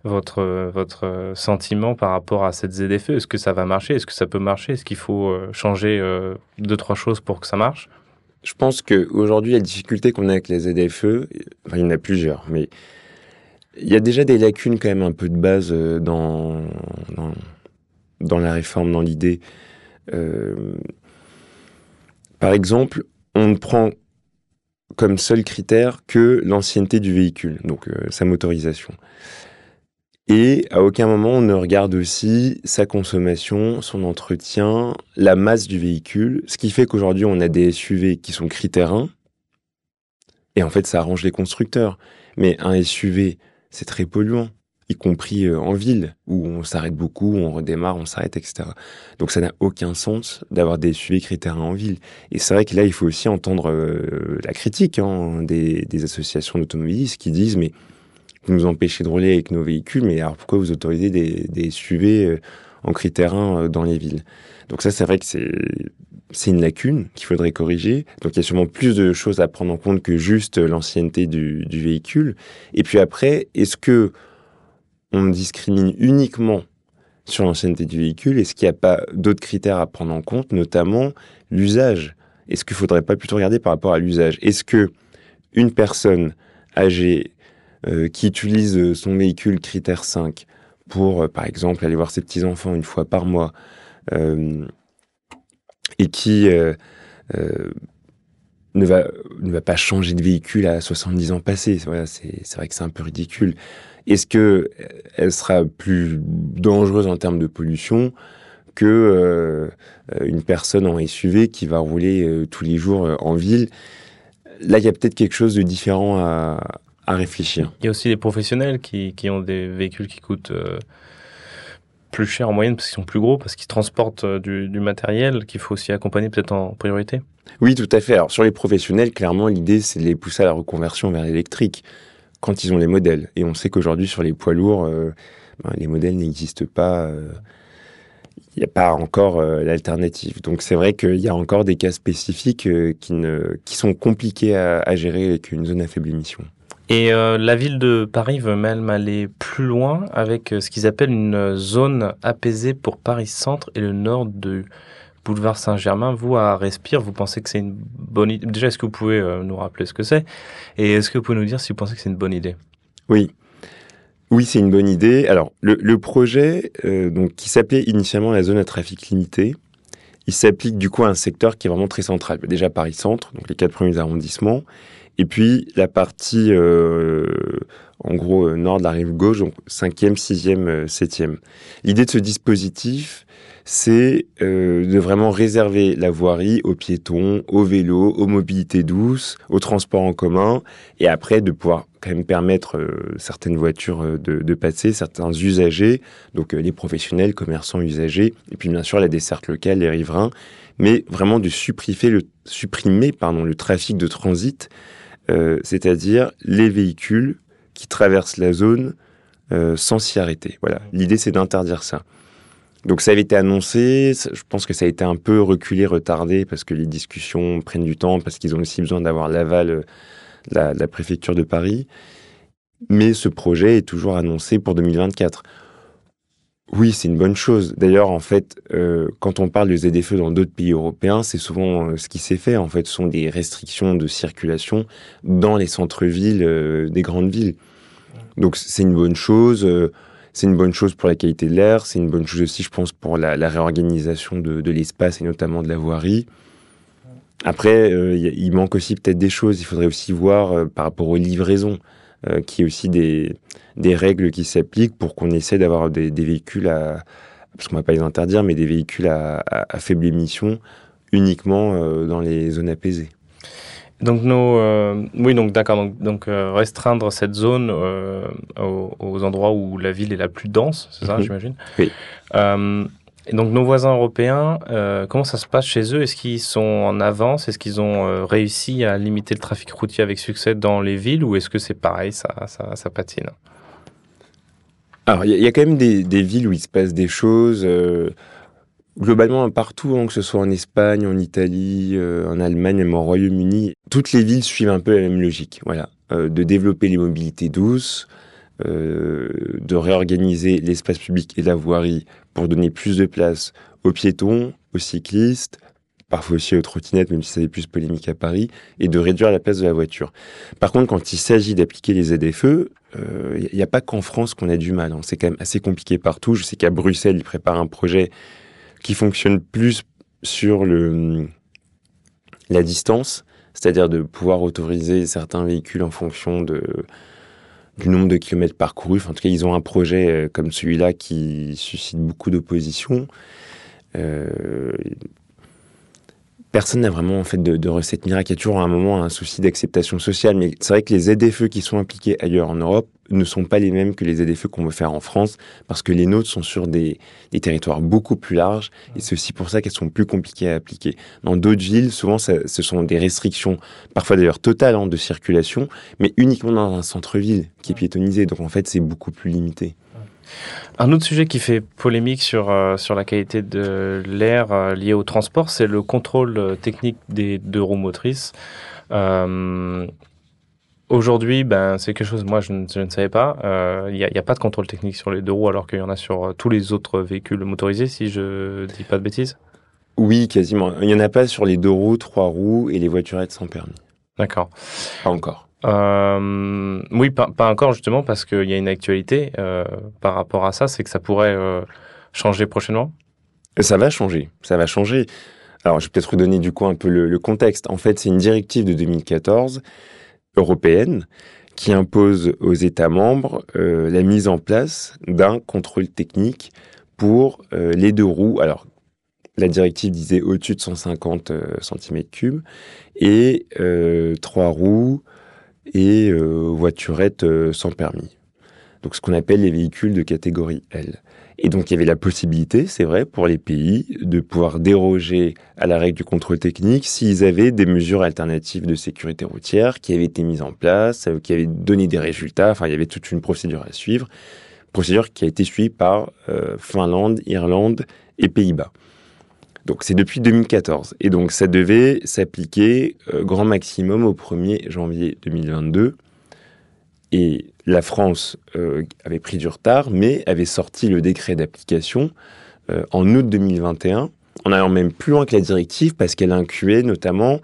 votre, votre sentiment par rapport à cette ZFE Est-ce que ça va marcher? Est-ce que ça peut marcher? Est-ce qu'il faut euh, changer euh, deux, trois choses pour que ça marche? Je pense qu'aujourd'hui, la difficulté qu'on a avec les ZFE, enfin, il y en a plusieurs, mais il y a déjà des lacunes quand même un peu de base euh, dans, dans, la réforme, dans l'idée. Euh, par exemple, on ne prend comme seul critère que l'ancienneté du véhicule, donc euh, sa motorisation. Et à aucun moment on ne regarde aussi sa consommation, son entretien, la masse du véhicule, ce qui fait qu'aujourd'hui on a des SUV qui sont critères 1, et en fait ça arrange les constructeurs. Mais un SUV, c'est très polluant, y compris euh, en ville, où on s'arrête beaucoup, on redémarre, on s'arrête, etc. Donc ça n'a aucun sens d'avoir des SUV critères 1 en ville. Et c'est vrai que là, il faut aussi entendre euh, la critique hein, des, des associations d'automobilistes qui disent, mais nous empêchez de rouler avec nos véhicules, mais alors pourquoi vous autorisez des, des SUV euh, en critère 1 euh, dans les villes? Donc ça, c'est vrai que c'est c'est une lacune qu'il faudrait corriger. Donc il y a sûrement plus de choses à prendre en compte que juste l'ancienneté du, du véhicule. Et puis après, est-ce que on discrimine uniquement sur l'ancienneté du véhicule? Est-ce qu'il n'y a pas d'autres critères à prendre en compte, notamment l'usage? Est-ce qu'il ne faudrait pas plutôt regarder par rapport à l'usage? Est-ce que une personne âgée euh, qui utilise son véhicule critère 5 pour, euh, par exemple, aller voir ses petits-enfants une fois par mois, euh, et qui euh, euh, ne, va, ne va pas changer de véhicule à 70 ans passés. C'est vrai que c'est un peu ridicule. Est-ce que euh, elle sera plus dangereuse en termes de pollution que euh, une personne en SUV qui va rouler euh, tous les jours euh, en ville? Là, il y a peut-être quelque chose de différent à, à réfléchir. Il y a aussi des professionnels qui, qui ont des véhicules qui coûtent euh, plus cher en moyenne parce qu'ils sont plus gros, parce qu'ils transportent euh, du, du matériel qu'il faut aussi accompagner peut-être en priorité. Oui, tout à fait. Alors, sur les professionnels, clairement, l'idée, c'est de les pousser à la reconversion vers l'électrique quand ils ont les modèles. Et on sait qu'aujourd'hui, sur les poids lourds, euh, ben, les modèles n'existent pas. euh, Il n'y a pas encore euh, l'alternative. Donc, c'est vrai qu'il y a encore des cas spécifiques euh, qui, ne, qui sont compliqués à, à gérer avec une zone à faible émission. Et euh, la ville de Paris veut même aller plus loin avec euh, ce qu'ils appellent une zone apaisée pour Paris Centre et le nord du boulevard Saint-Germain. Vous, à Respire, vous pensez que c'est une bonne idée? Déjà, est-ce que vous pouvez euh, nous rappeler ce que c'est? Et est-ce que vous pouvez nous dire si vous pensez que c'est une bonne idée? Oui. Oui, c'est une bonne idée. Alors, le, projet, donc, qui s'appelait initialement la zone à trafic limité, il s'applique du coup à un secteur qui est vraiment très central. Déjà Paris-Centre, donc les quatre premiers arrondissements, et puis la partie, euh, en gros, euh, nord de la rive gauche, donc cinquième, sixième, euh, septième. L'idée de ce dispositif, c'est euh, de vraiment réserver la voirie aux piétons, aux vélos, aux mobilités douces, aux transports en commun, et après de pouvoir quand même permettre certaines voitures de, passer, certains usagers, donc les professionnels, commerçants, usagers, et puis bien sûr la desserte locale, les riverains, mais vraiment de supprimer supprimer, pardon, le trafic de transit, euh, c'est-à-dire les véhicules qui traversent la zone euh, sans s'y arrêter. Voilà, l'idée c'est d'interdire ça. Donc ça avait été annoncé, je pense que ça a été un peu reculé, retardé, parce que les discussions prennent du temps, parce qu'ils ont aussi besoin d'avoir l'aval euh, de la préfecture de Paris. Mais ce projet est toujours annoncé pour 2024. Oui, c'est une bonne chose. D'ailleurs, en fait, euh, quand on parle de ZFE dans d'autres pays européens, c'est souvent euh, ce qui s'est fait. En fait, ce sont des restrictions de circulation dans les centres-villes euh, des grandes villes. Donc, c'est une bonne chose. c'est une bonne chose pour la qualité de l'air. C'est une bonne chose aussi, je pense, pour la, réorganisation de, de l'espace et notamment de la voirie. Après, il manque aussi peut-être des choses. Il faudrait aussi voir par rapport aux livraisons, euh, qu'il y ait aussi des, des règles qui s'appliquent pour qu'on essaie d'avoir des, des véhicules à, parce qu'on va pas les interdire, mais des véhicules à, à- à faible émission uniquement euh, dans les zones apaisées. Donc nos, euh, oui, donc d'accord. Donc, donc, euh, restreindre cette zone aux, aux endroits où la ville est la plus dense, c'est ça, Mhm. j'imagine. Oui. Et donc nos voisins européens, euh, comment ça se passe chez eux? Est-ce qu'ils sont en avance? Est-ce qu'ils ont euh, réussi à limiter le trafic routier avec succès dans les villes? Ou est-ce que c'est pareil, ça, ça, ça patine? Alors, il y, a quand même des, villes où il se passe des choses. Euh, globalement, partout, hein, que ce soit en Espagne, en Italie, en Allemagne, même au Royaume-Uni, toutes les villes suivent un peu la même logique. Voilà, de développer les mobilités douces, de réorganiser l'espace public et la voirie pour donner plus de place aux piétons, aux cyclistes, parfois aussi aux trottinettes, même si ça est plus polémique à Paris, et de réduire la place de la voiture. Par contre, quand il s'agit d'appliquer les ZFE, il euh, n'y a pas qu'en France qu'on a du mal. Hein. C'est quand même assez compliqué partout. Je sais qu'à Bruxelles, ils préparent un projet qui fonctionne plus sur la distance, c'est-à-dire de pouvoir autoriser certains véhicules en fonction de, du nombre de kilomètres parcourus. en tout cas, ils ont un projet euh, comme celui-là qui suscite beaucoup d'opposition. Euh, personne n'a vraiment en fait de, recette miracle. Il y a toujours à un moment un souci d'acceptation sociale, mais c'est vrai que les ZFE qui sont impliqués ailleurs en Europe ne sont pas les mêmes que les ZFE qu'on veut faire en France, parce que les nôtres sont sur des, territoires beaucoup plus larges, et c'est aussi pour ça qu'elles sont plus compliquées à appliquer. Dans d'autres villes, souvent, ce sont des restrictions, parfois d'ailleurs totales, hein, de circulation, mais uniquement dans un centre-ville qui est piétonnisé, donc en fait, c'est beaucoup plus limité. Un autre sujet qui fait polémique sur, euh, sur la qualité de l'air euh, lié au transport, c'est le contrôle euh, technique des deux roues motrices. Aujourd'hui, ben, c'est quelque chose, moi, je ne, savais pas. Il n'y a, a, pas de contrôle technique sur les deux roues, alors qu'il y en a sur tous les autres véhicules motorisés, si je dis pas de bêtises. Oui, quasiment. Il n'y en a pas sur les deux roues, trois roues et les voiturettes sans permis. D'accord. Pas encore. Euh, oui, pas, encore justement parce qu'il y a une actualité euh, par rapport à ça, c'est que ça pourrait euh, changer prochainement. Ça va changer, ça va changer. Alors, je vais peut-être redonner du coup un peu le, contexte. En fait, c'est une directive de 2014 européenne qui impose aux États membres la mise en place d'un contrôle technique pour les deux roues. Alors, la directive disait au-dessus de 150 cm3 et trois roues et euh, voiturettes euh, sans permis. Donc ce qu'on appelle les véhicules de catégorie L. Et donc il y avait la possibilité, c'est vrai, pour les pays de pouvoir déroger à la règle du contrôle technique s'ils avaient des mesures alternatives de sécurité routière qui avaient été mises en place, euh, qui avaient donné des résultats. Enfin, il y avait toute une procédure à suivre, procédure qui a été suivie par Finlande, Irlande et Pays-Bas. Donc c'est depuis 2014. Et donc ça devait s'appliquer euh, grand maximum au 1er janvier 2022. Et la France euh, avait pris du retard, mais avait sorti le décret d'application euh, en août 2021, en allant même plus loin que la directive, parce qu'elle incluait notamment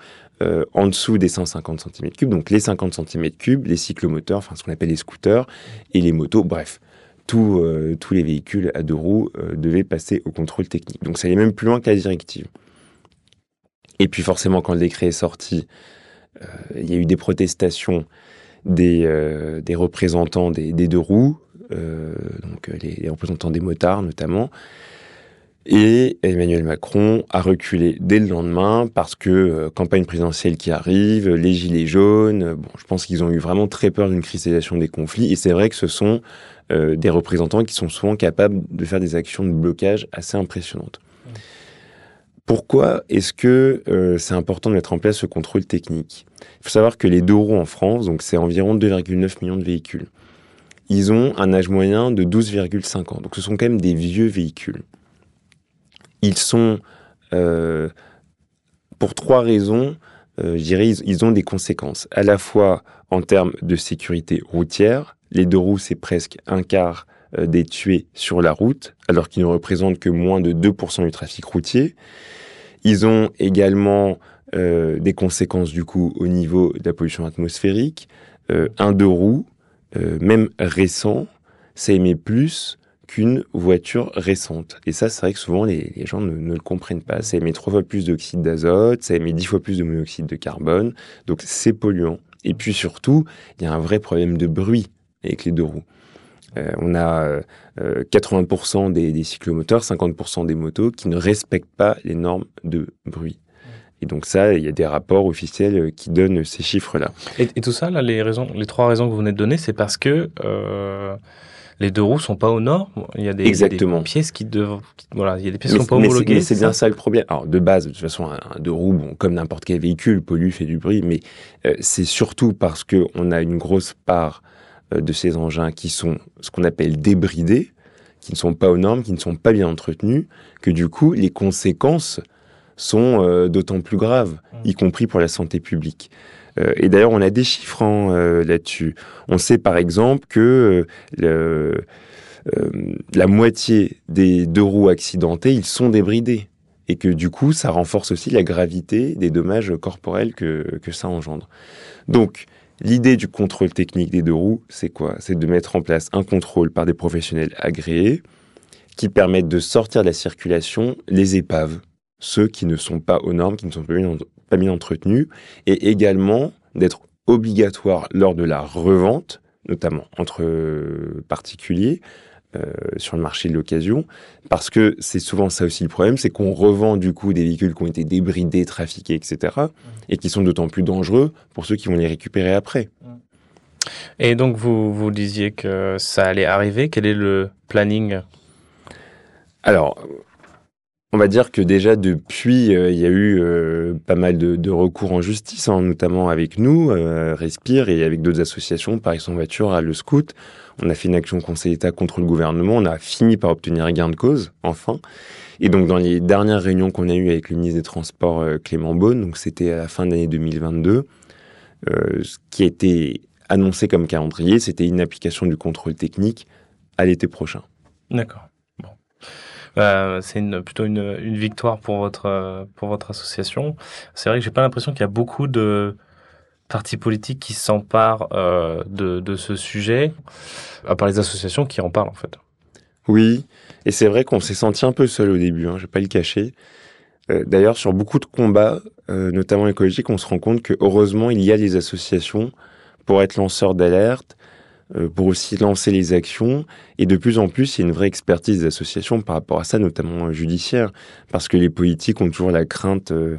en dessous des 150 cm3, donc les 50 cm3, les cyclomoteurs, enfin ce qu'on appelle les scooters, et les motos, bref. Euh, tous les véhicules à deux roues euh, devaient passer au contrôle technique. Donc ça allait même plus loin que la directive. Et puis forcément, quand le décret est sorti, euh, il y a eu des protestations des, représentants des, deux roues, donc les, représentants des motards notamment. Et Emmanuel Macron a reculé dès le lendemain parce que campagne présidentielle qui arrive, les gilets jaunes, bon, je pense qu'ils ont eu vraiment très peur d'une cristallisation des conflits. Et c'est vrai que ce sont euh, des représentants qui sont souvent capables de faire des actions de blocage assez impressionnantes. Pourquoi est-ce que euh, c'est important de mettre en place ce contrôle technique? Il faut savoir que les deux roues en France, donc c'est environ 2,9 millions de véhicules, ils ont un âge moyen de 12,5 ans. Donc ce sont quand même des vieux véhicules. Ils sont, euh, pour trois raisons, je dirais, ils ont des conséquences, à la fois en termes de sécurité routière, les deux roues, c'est presque un quart euh, des tués sur la route, alors qu'ils ne représentent que moins de 2% du trafic routier. Ils ont également euh, des conséquences du coup au niveau de la pollution atmosphérique. Euh, un deux roues, même récent, ça émet plus qu'une voiture récente. Et ça, c'est vrai que souvent les, gens ne, le comprennent pas. Ça émet trois fois plus d'oxyde d'azote, ça émet dix fois plus de monoxyde de carbone, donc c'est polluant. Et puis surtout, il y a un vrai problème de bruit avec les deux roues. Euh, on a 80% euh, des, des, cyclomoteurs, 50% des motos qui ne respectent pas les normes de bruit. Et donc ça, il y a des rapports officiels euh, qui donnent ces chiffres-là. Et, tout ça, là, les raisons, les trois raisons que vous venez de donner, c'est parce que les deux roues sont pas aux normes. Il y a des, Exactement. pièces qui doivent, voilà, il y a des pièces qui sont pas homologuées. Mais c'est bien ça le problème. Alors de base, de toute façon, un, deux roues, bon, comme n'importe quel véhicule, pollue, fait du bruit, mais c'est surtout parce que on a une grosse part euh, de ces engins qui sont ce qu'on appelle débridés, qui ne sont pas aux normes, qui ne sont pas bien entretenus, que du coup, les conséquences sont euh, d'autant plus graves, y compris pour la santé publique. Euh, et d'ailleurs, on a des chiffres hein, euh, là-dessus. On sait par exemple que euh, la moitié des deux roues accidentées, ils sont débridés. Et que du coup, ça renforce aussi la gravité des dommages corporels que, que ça engendre. Donc, l'idée du contrôle technique des deux roues, c'est quoi? C'est de mettre en place un contrôle par des professionnels agréés qui permettent de sortir de la circulation les épaves, ceux qui ne sont pas aux normes, qui ne sont pas bien, pas bien entretenus, et également d'être obligatoire lors de la revente, notamment entre particuliers, euh, sur le marché de l'occasion, parce que c'est souvent ça aussi le problème, c'est qu'on revend du coup des véhicules qui ont été débridés, trafiqués, etc., et qui sont d'autant plus dangereux pour ceux qui vont les récupérer après. Et donc, vous, vous disiez que ça allait arriver. Quel est le planning? Alors, on va dire que déjà depuis, euh, il y a eu euh, pas mal de, recours en justice, hein, notamment avec nous, euh, Respire, et avec d'autres associations, Paris sans voiture, à Le Scout. On a fait une action Conseil d'État contre le gouvernement. On a fini par obtenir un gain de cause, enfin. Et donc, dans les dernières réunions qu'on a eues avec le ministre des Transports, Clément Beaune, donc c'était à la fin de l'année 2022, euh, ce qui a été annoncé comme calendrier, c'était une application du contrôle technique à l'été prochain. D'accord. Euh, c'est plutôt une, victoire pour votre, euh, pour votre association. C'est vrai que j'ai pas l'impression qu'il y a beaucoup de partis politiques qui s'emparent euh, de, ce sujet, à part les associations qui en parlent en fait. Oui, et c'est vrai qu'on s'est senti un peu seul au début, hein, je vais pas le cacher. D'ailleurs, sur beaucoup de combats, notamment écologiques, on se rend compte que heureusement, il y a les associations pour être lanceurs d'alerte, pour aussi lancer les actions. Et de plus en plus, il y a une vraie expertise des associations par rapport à ça, notamment euh, judiciaire, parce que les politiques ont toujours la crainte euh,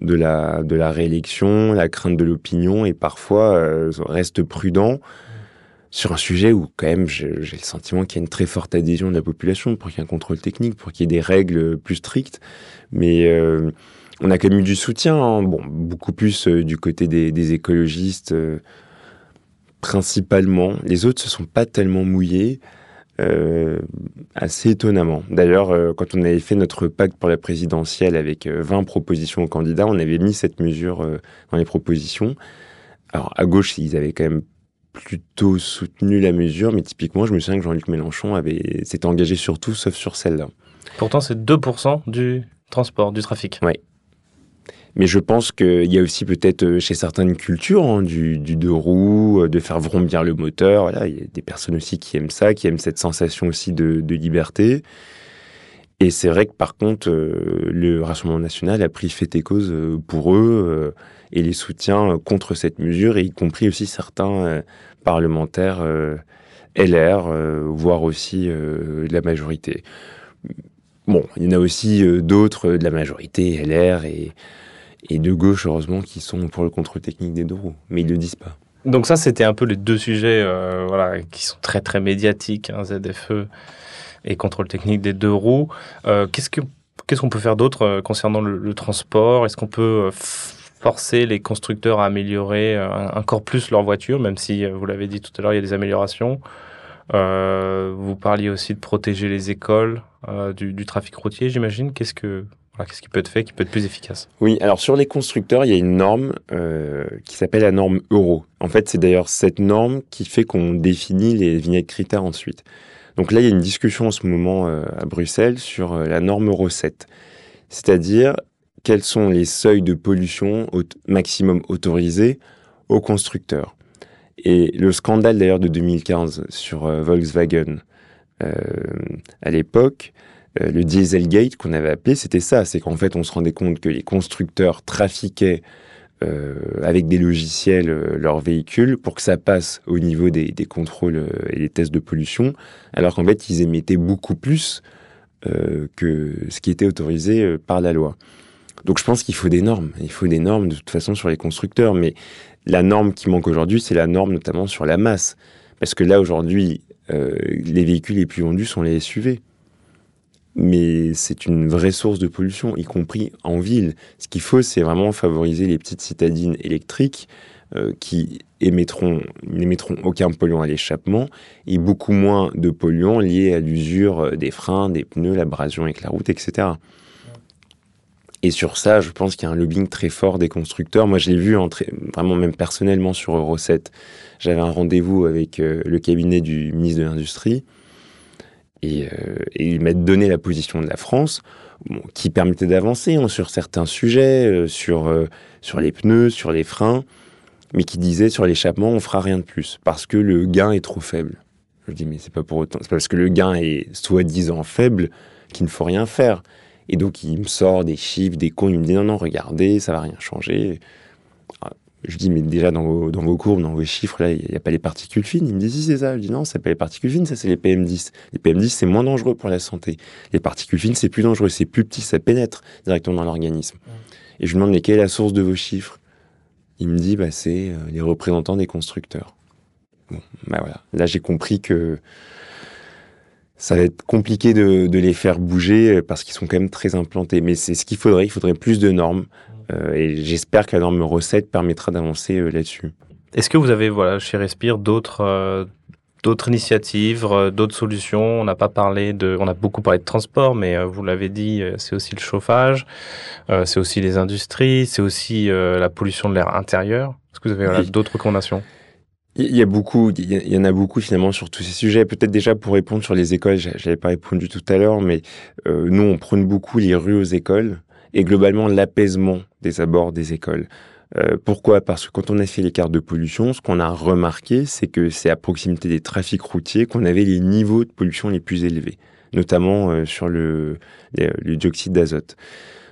de la, de la réélection, la crainte de l'opinion, et parfois euh, restent prudents sur un sujet où quand même j'ai le sentiment qu'il y a une très forte adhésion de la population pour qu'il y ait un contrôle technique, pour qu'il y ait des règles plus strictes. Mais euh, on a quand même eu du soutien, hein. bon, beaucoup plus euh, du côté des, écologistes euh, principalement. Les autres se sont pas tellement mouillés. euh, assez étonnamment. D'ailleurs, euh, quand on avait fait notre pacte pour la présidentielle avec euh, 20 propositions aux candidats, on avait mis cette mesure euh, dans les propositions. Alors, à gauche, ils avaient quand même plutôt soutenu la mesure, mais typiquement, je me souviens que Jean-Luc Mélenchon avait s'était engagé sur tout sauf sur celle-là. Pourtant, c'est 2% du transport, du trafic. Mais je pense qu'il y a aussi peut-être euh, chez certaines cultures hein, du, deux roues, euh, de faire vrombir le moteur. Voilà, il y a des personnes aussi qui aiment ça, qui aiment cette sensation aussi de, liberté. Et c'est vrai que par contre, euh, le Rassemblement national a pris fait et cause pour eux et les soutiens contre cette mesure, y compris aussi certains parlementaires LR, voire aussi la majorité. Bon, il y en a aussi euh, d'autres euh, de la majorité LR et, de gauche, heureusement, qui sont pour le contrôle technique des deux roues. Mais ils le disent pas. Donc ça, c'était un peu les deux sujets euh, voilà, qui sont très très médiatiques, hein, ZFE et contrôle technique des deux roues. Qu'est-ce que qu'est-ce qu'on peut faire d'autre concernant le, le transport? Est-ce qu'on peut forcer les constructeurs à améliorer encore plus leur voiture, même si, vous l'avez dit tout à l'heure, il y a des améliorations? Vous parliez aussi de protéger les écoles euh, du, trafic routier, j'imagine. Qu'est-ce que qu'est-ce qui peut être fait, qui peut être plus efficace? Oui, alors sur les constructeurs, il y a une norme euh, qui s'appelle la norme euro. En fait, c'est d'ailleurs cette norme qui fait qu'on définit les vignettes critères ensuite. Donc là, il y a une discussion en ce moment euh, à Bruxelles sur euh, la norme euro 7. C'est-à-dire quels sont les seuils de pollution maximum autorisés aux constructeurs? Et le scandale d'ailleurs de 2015 sur euh, Volkswagen euh, à l'époque, euh, le Dieselgate qu'on avait appelé, c'était ça. C'est qu'en fait, on se rendait compte que les constructeurs trafiquaient avec des logiciels leurs véhicules pour que ça passe au niveau des, des contrôles et des tests de pollution, alors qu'en fait, ils émettaient beaucoup plus que ce qui était autorisé par la loi. Donc je pense qu'il faut des normes. Il faut des normes de toute façon sur les constructeurs, mais la norme qui manque aujourd'hui, c'est la norme notamment sur la masse. Parce que là, aujourd'hui, euh, les véhicules les plus vendus sont les SUV. Mais c'est une vraie source de pollution, y compris en ville. Ce qu'il faut, c'est vraiment favoriser les petites citadines électriques euh, qui émettront, n'émettront aucun polluant à l'échappement et beaucoup moins de polluants liés à l'usure des freins, des pneus, l'abrasion avec la route, etc. Et sur ça, je pense qu'il y a un lobbying très fort des constructeurs. Moi, je l'ai vu vraiment même personnellement sur Euro 7. J'avais un rendez-vous avec euh, le cabinet du ministre de l'Industrie et, euh, et il m'a donné la position de la France qui permettait d'avancer hein, sur certains sujets, euh, sur, euh, sur les pneus, sur les freins, mais qui disait sur l'échappement, on fera rien de plus parce que le gain est trop faible. Je dis, mais c'est pas pour autant, c'est parce que le gain est soi-disant faible qu'il ne faut rien faire. Et donc, il me sort des chiffres, des comptes, il me dit, non, non, regardez, ça va rien changer. Ah, Je dis, mais déjà, dans vos, dans vos courbes, dans vos chiffres, là, il n'y a pas les particules fines. Il me dit, si, c'est ça. Je dis, non, c'est pas les particules fines, ça, c'est les PM10. Les PM10, c'est moins dangereux pour la santé. Les particules fines, c'est plus dangereux, c'est plus petit, ça pénètre directement dans l'organisme. Et je lui demande, mais quelle est la source de vos chiffres? Il me dit, bah, c'est euh, les représentants des constructeurs. Bon, bah voilà. Là, j'ai compris que ça va être compliqué de, de les faire bouger euh, parce qu'ils sont quand même très implantés. Mais c'est ce qu'il faudrait. Il faudrait plus de normes. Euh, et j'espère que la norme 7 permettra d'avancer euh, là-dessus. Est-ce que vous avez, voilà, chez Respire, d'autres euh, d'autres initiatives, d'autres solutions? On n'a pas parlé de, on a beaucoup parlé de transport, mais vous l'avez dit, c'est aussi le chauffage, c'est aussi les industries, c'est aussi la pollution de l'air intérieur. Est-ce que vous avez voilà, Oui. d'autres recommandations? Il y a beaucoup, il y en a beaucoup finalement sur tous ces sujets. Peut-être déjà pour répondre sur les écoles, je n'avais pas répondu tout à l'heure, mais euh, nous on prône beaucoup les rues aux écoles et globalement l'apaisement des abords des écoles. Euh, pourquoi? Parce que quand on a fait les cartes de pollution, ce qu'on a remarqué, c'est que c'est à proximité des trafics routiers qu'on avait les niveaux de pollution les plus élevés, notamment euh, sur le dioxyde d'azote.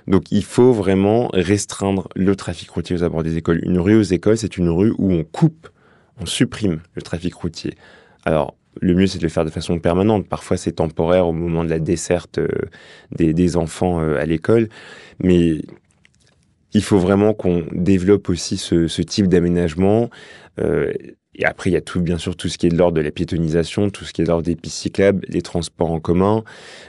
Donc il faut vraiment restreindre le trafic routier aux abords des écoles. Une rue aux écoles, c'est une rue où on coupe, on supprime le trafic routier. Alors le mieux, c'est de le faire de façon permanente. Parfois, c'est temporaire au moment de la desserte euh, des, enfants euh, à l'école. Mais il faut vraiment qu'on développe aussi ce, ce type d'aménagement. Euh, et après, il y a tout, bien sûr, tout ce qui est de l'ordre de la piétonisation, tout ce qui est de l'ordre des pistes cyclables, les transports en commun.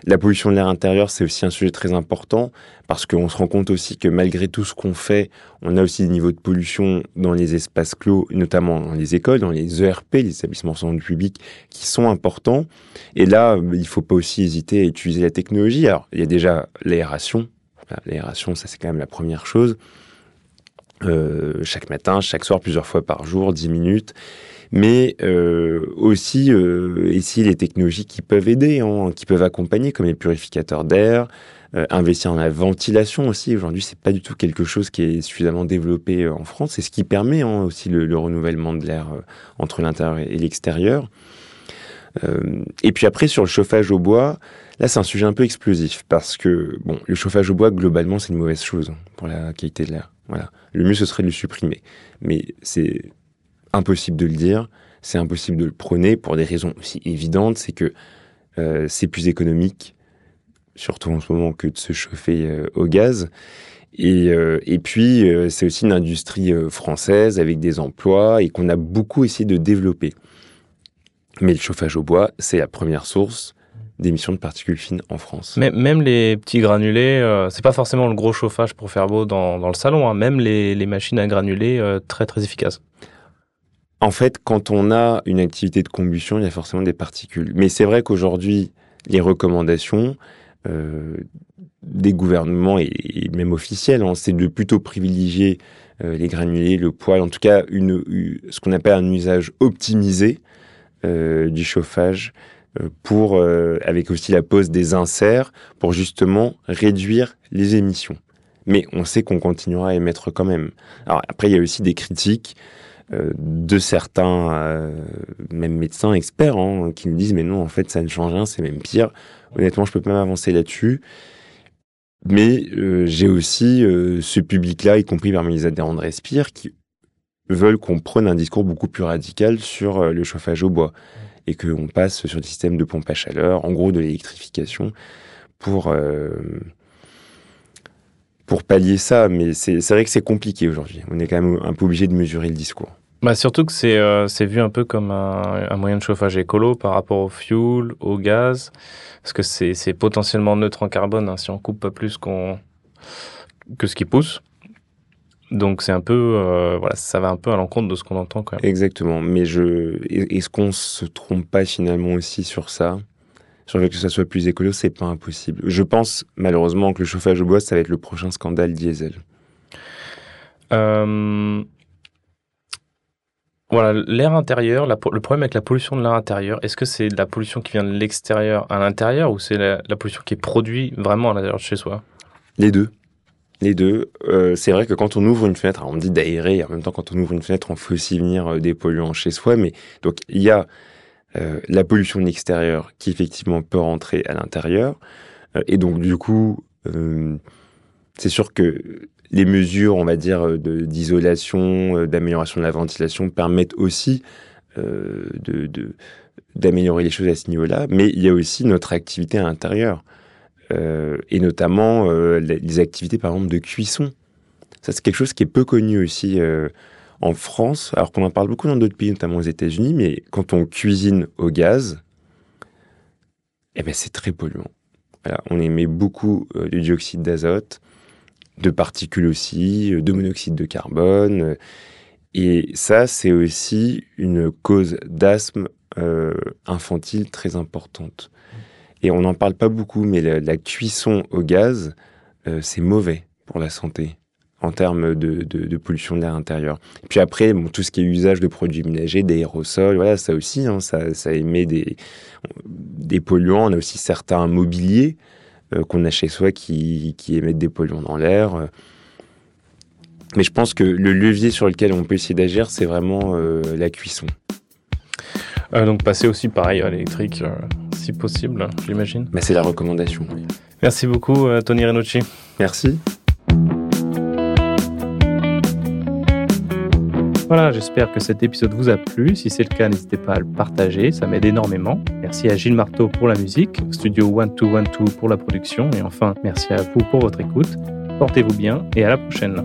La pollution de l'air intérieur, c'est aussi un sujet très important parce qu'on se rend compte aussi que malgré tout ce qu'on fait, on a aussi des niveaux de pollution dans les espaces clos, notamment dans les écoles, dans les ERP, les établissements centres publics, qui sont importants. Et là, il ne faut pas aussi hésiter à utiliser la technologie. Alors, il y a déjà l'aération. L'aération, ça c'est quand même la première chose. Euh, chaque matin, chaque soir, plusieurs fois par jour, 10 minutes. Mais euh, aussi, euh, ici, les technologies qui peuvent aider, hein, qui peuvent accompagner, comme les purificateurs d'air, euh, investir dans la ventilation aussi. Aujourd'hui, c'est pas du tout quelque chose qui est suffisamment développé euh, en France. C'est ce qui permet hein, aussi le, le renouvellement de l'air entre l'intérieur et l'extérieur. Et puis après, sur le chauffage au bois, là, c'est un sujet un peu explosif parce que, bon, le chauffage au bois, globalement, c'est une mauvaise chose pour la qualité de l'air. Le mieux, ce serait de le supprimer. Mais c'est impossible de le dire, c'est impossible de le prôner pour des raisons aussi évidentes. C'est que euh, c'est plus économique, surtout en ce moment, que de se chauffer euh, au gaz. Et, euh, puis, c'est aussi une industrie française avec des emplois et qu'on a beaucoup essayé de développer. Mais le chauffage au bois, c'est la première source d'émissions de particules fines en France. Mais même les petits granulés, euh, c'est pas forcément le gros chauffage pour faire beau dans, dans le salon, hein, même les, les machines à granulés, euh, très très efficaces. En fait, quand on a une activité de combustion, il y a forcément des particules. Mais c'est vrai qu'aujourd'hui, les recommandations euh, des gouvernements et, et même officielles, hein, c'est de plutôt privilégier euh, les granulés, le poêle, en tout cas une, une- ce qu'on appelle un usage optimisé euh, du chauffage pour euh, avec aussi la pose des inserts pour justement réduire les émissions. Mais on sait qu'on continuera à émettre quand même. Alors après, il y a aussi des critiques euh, de certains, euh, même médecins experts, hein, qui nous disent mais non, en fait, ça ne change rien, c'est même pire. Honnêtement, je peux pas m'avancer là-dessus. Mais euh, j'ai aussi euh, ce public-là, y compris parmi les adhérents de Respire, qui veulent qu'on prenne un discours beaucoup plus radical sur euh, le chauffage au bois et qu'on passe sur des systèmes de pompe à chaleur, en gros de l'électrification, pour, euh, pour pallier ça. Mais c'est vrai que c'est compliqué aujourd'hui. On est quand même un peu obligé de mesurer le discours. Bah surtout que c'est euh, vu un peu comme un, moyen de chauffage écolo par rapport au fuel, au gaz, parce que c'est c'est potentiellement neutre en carbone hein, si on coupe pas plus qu'on que ce qui pousse. Donc c'est un peu, euh, voilà, ça va un peu à l'encontre de ce qu'on entend quand même. Exactement. Mais je, est-ce qu'on se trompe pas finalement aussi sur ça Sur le fait que ça soit plus écolo, c'est pas impossible. Je pense malheureusement que le chauffage au bois, ça va être le prochain scandale diesel. Euh, Voilà, l'air intérieur, la le problème avec la pollution de l'air intérieur, est-ce que c'est de la pollution qui vient de l'extérieur à l'intérieur ou c'est la, la pollution qui est produite vraiment à l'intérieur de chez soi? Les deux. Les deux. Euh, c'est vrai que quand on ouvre une fenêtre, on dit d'aérer, et en même temps quand on ouvre une fenêtre, on fait aussi venir euh, des polluants chez soi. Mais donc il y a euh, la pollution de l'extérieur qui effectivement peut rentrer à l'intérieur. Et donc du coup, c'est sûr que les mesures, on va dire, d'isolation, d'amélioration de la ventilation permettent aussi d'améliorer les choses à ce niveau-là. Mais il y a aussi notre activité à l'intérieur. Euh, et notamment euh, les activités par exemple de cuisson. Ça c'est quelque chose qui est peu connu aussi euh, en France, alors qu'on en parle beaucoup dans d'autres pays, notamment aux États-Unis, mais quand on cuisine au gaz, eh ben c'est très polluant. On émet beaucoup euh, de dioxyde d'azote, de particules aussi, de monoxyde de carbone, et ça c'est aussi une cause d'asthme infantile très importante. Et on n'en parle pas beaucoup, mais la, cuisson au gaz, euh, c'est mauvais pour la santé en termes de, pollution de l'air intérieur. Puis après, bon, tout ce qui est usage de produits ménagers, d'aérosols, voilà, ça aussi, hein, ça, ça émet des, des polluants. On a aussi certains mobiliers euh, qu'on a chez soi qui, qui émettent des polluants dans l'air. Mais je pense que le levier sur lequel on peut essayer d'agir, c'est vraiment euh, la cuisson. Euh, Donc passer aussi pareil à l'électrique, euh, si possible, j'imagine. Mais c'est la recommandation. Merci beaucoup, euh, Tony Renucci. Merci. Voilà, j'espère que cet épisode vous a plu. Si c'est le cas, n'hésitez pas à le partager, ça m'aide énormément. Merci à Gilles Marteau pour la musique, studio 1212 pour la production, et enfin, merci à vous pour votre écoute. Portez-vous bien et à la prochaine.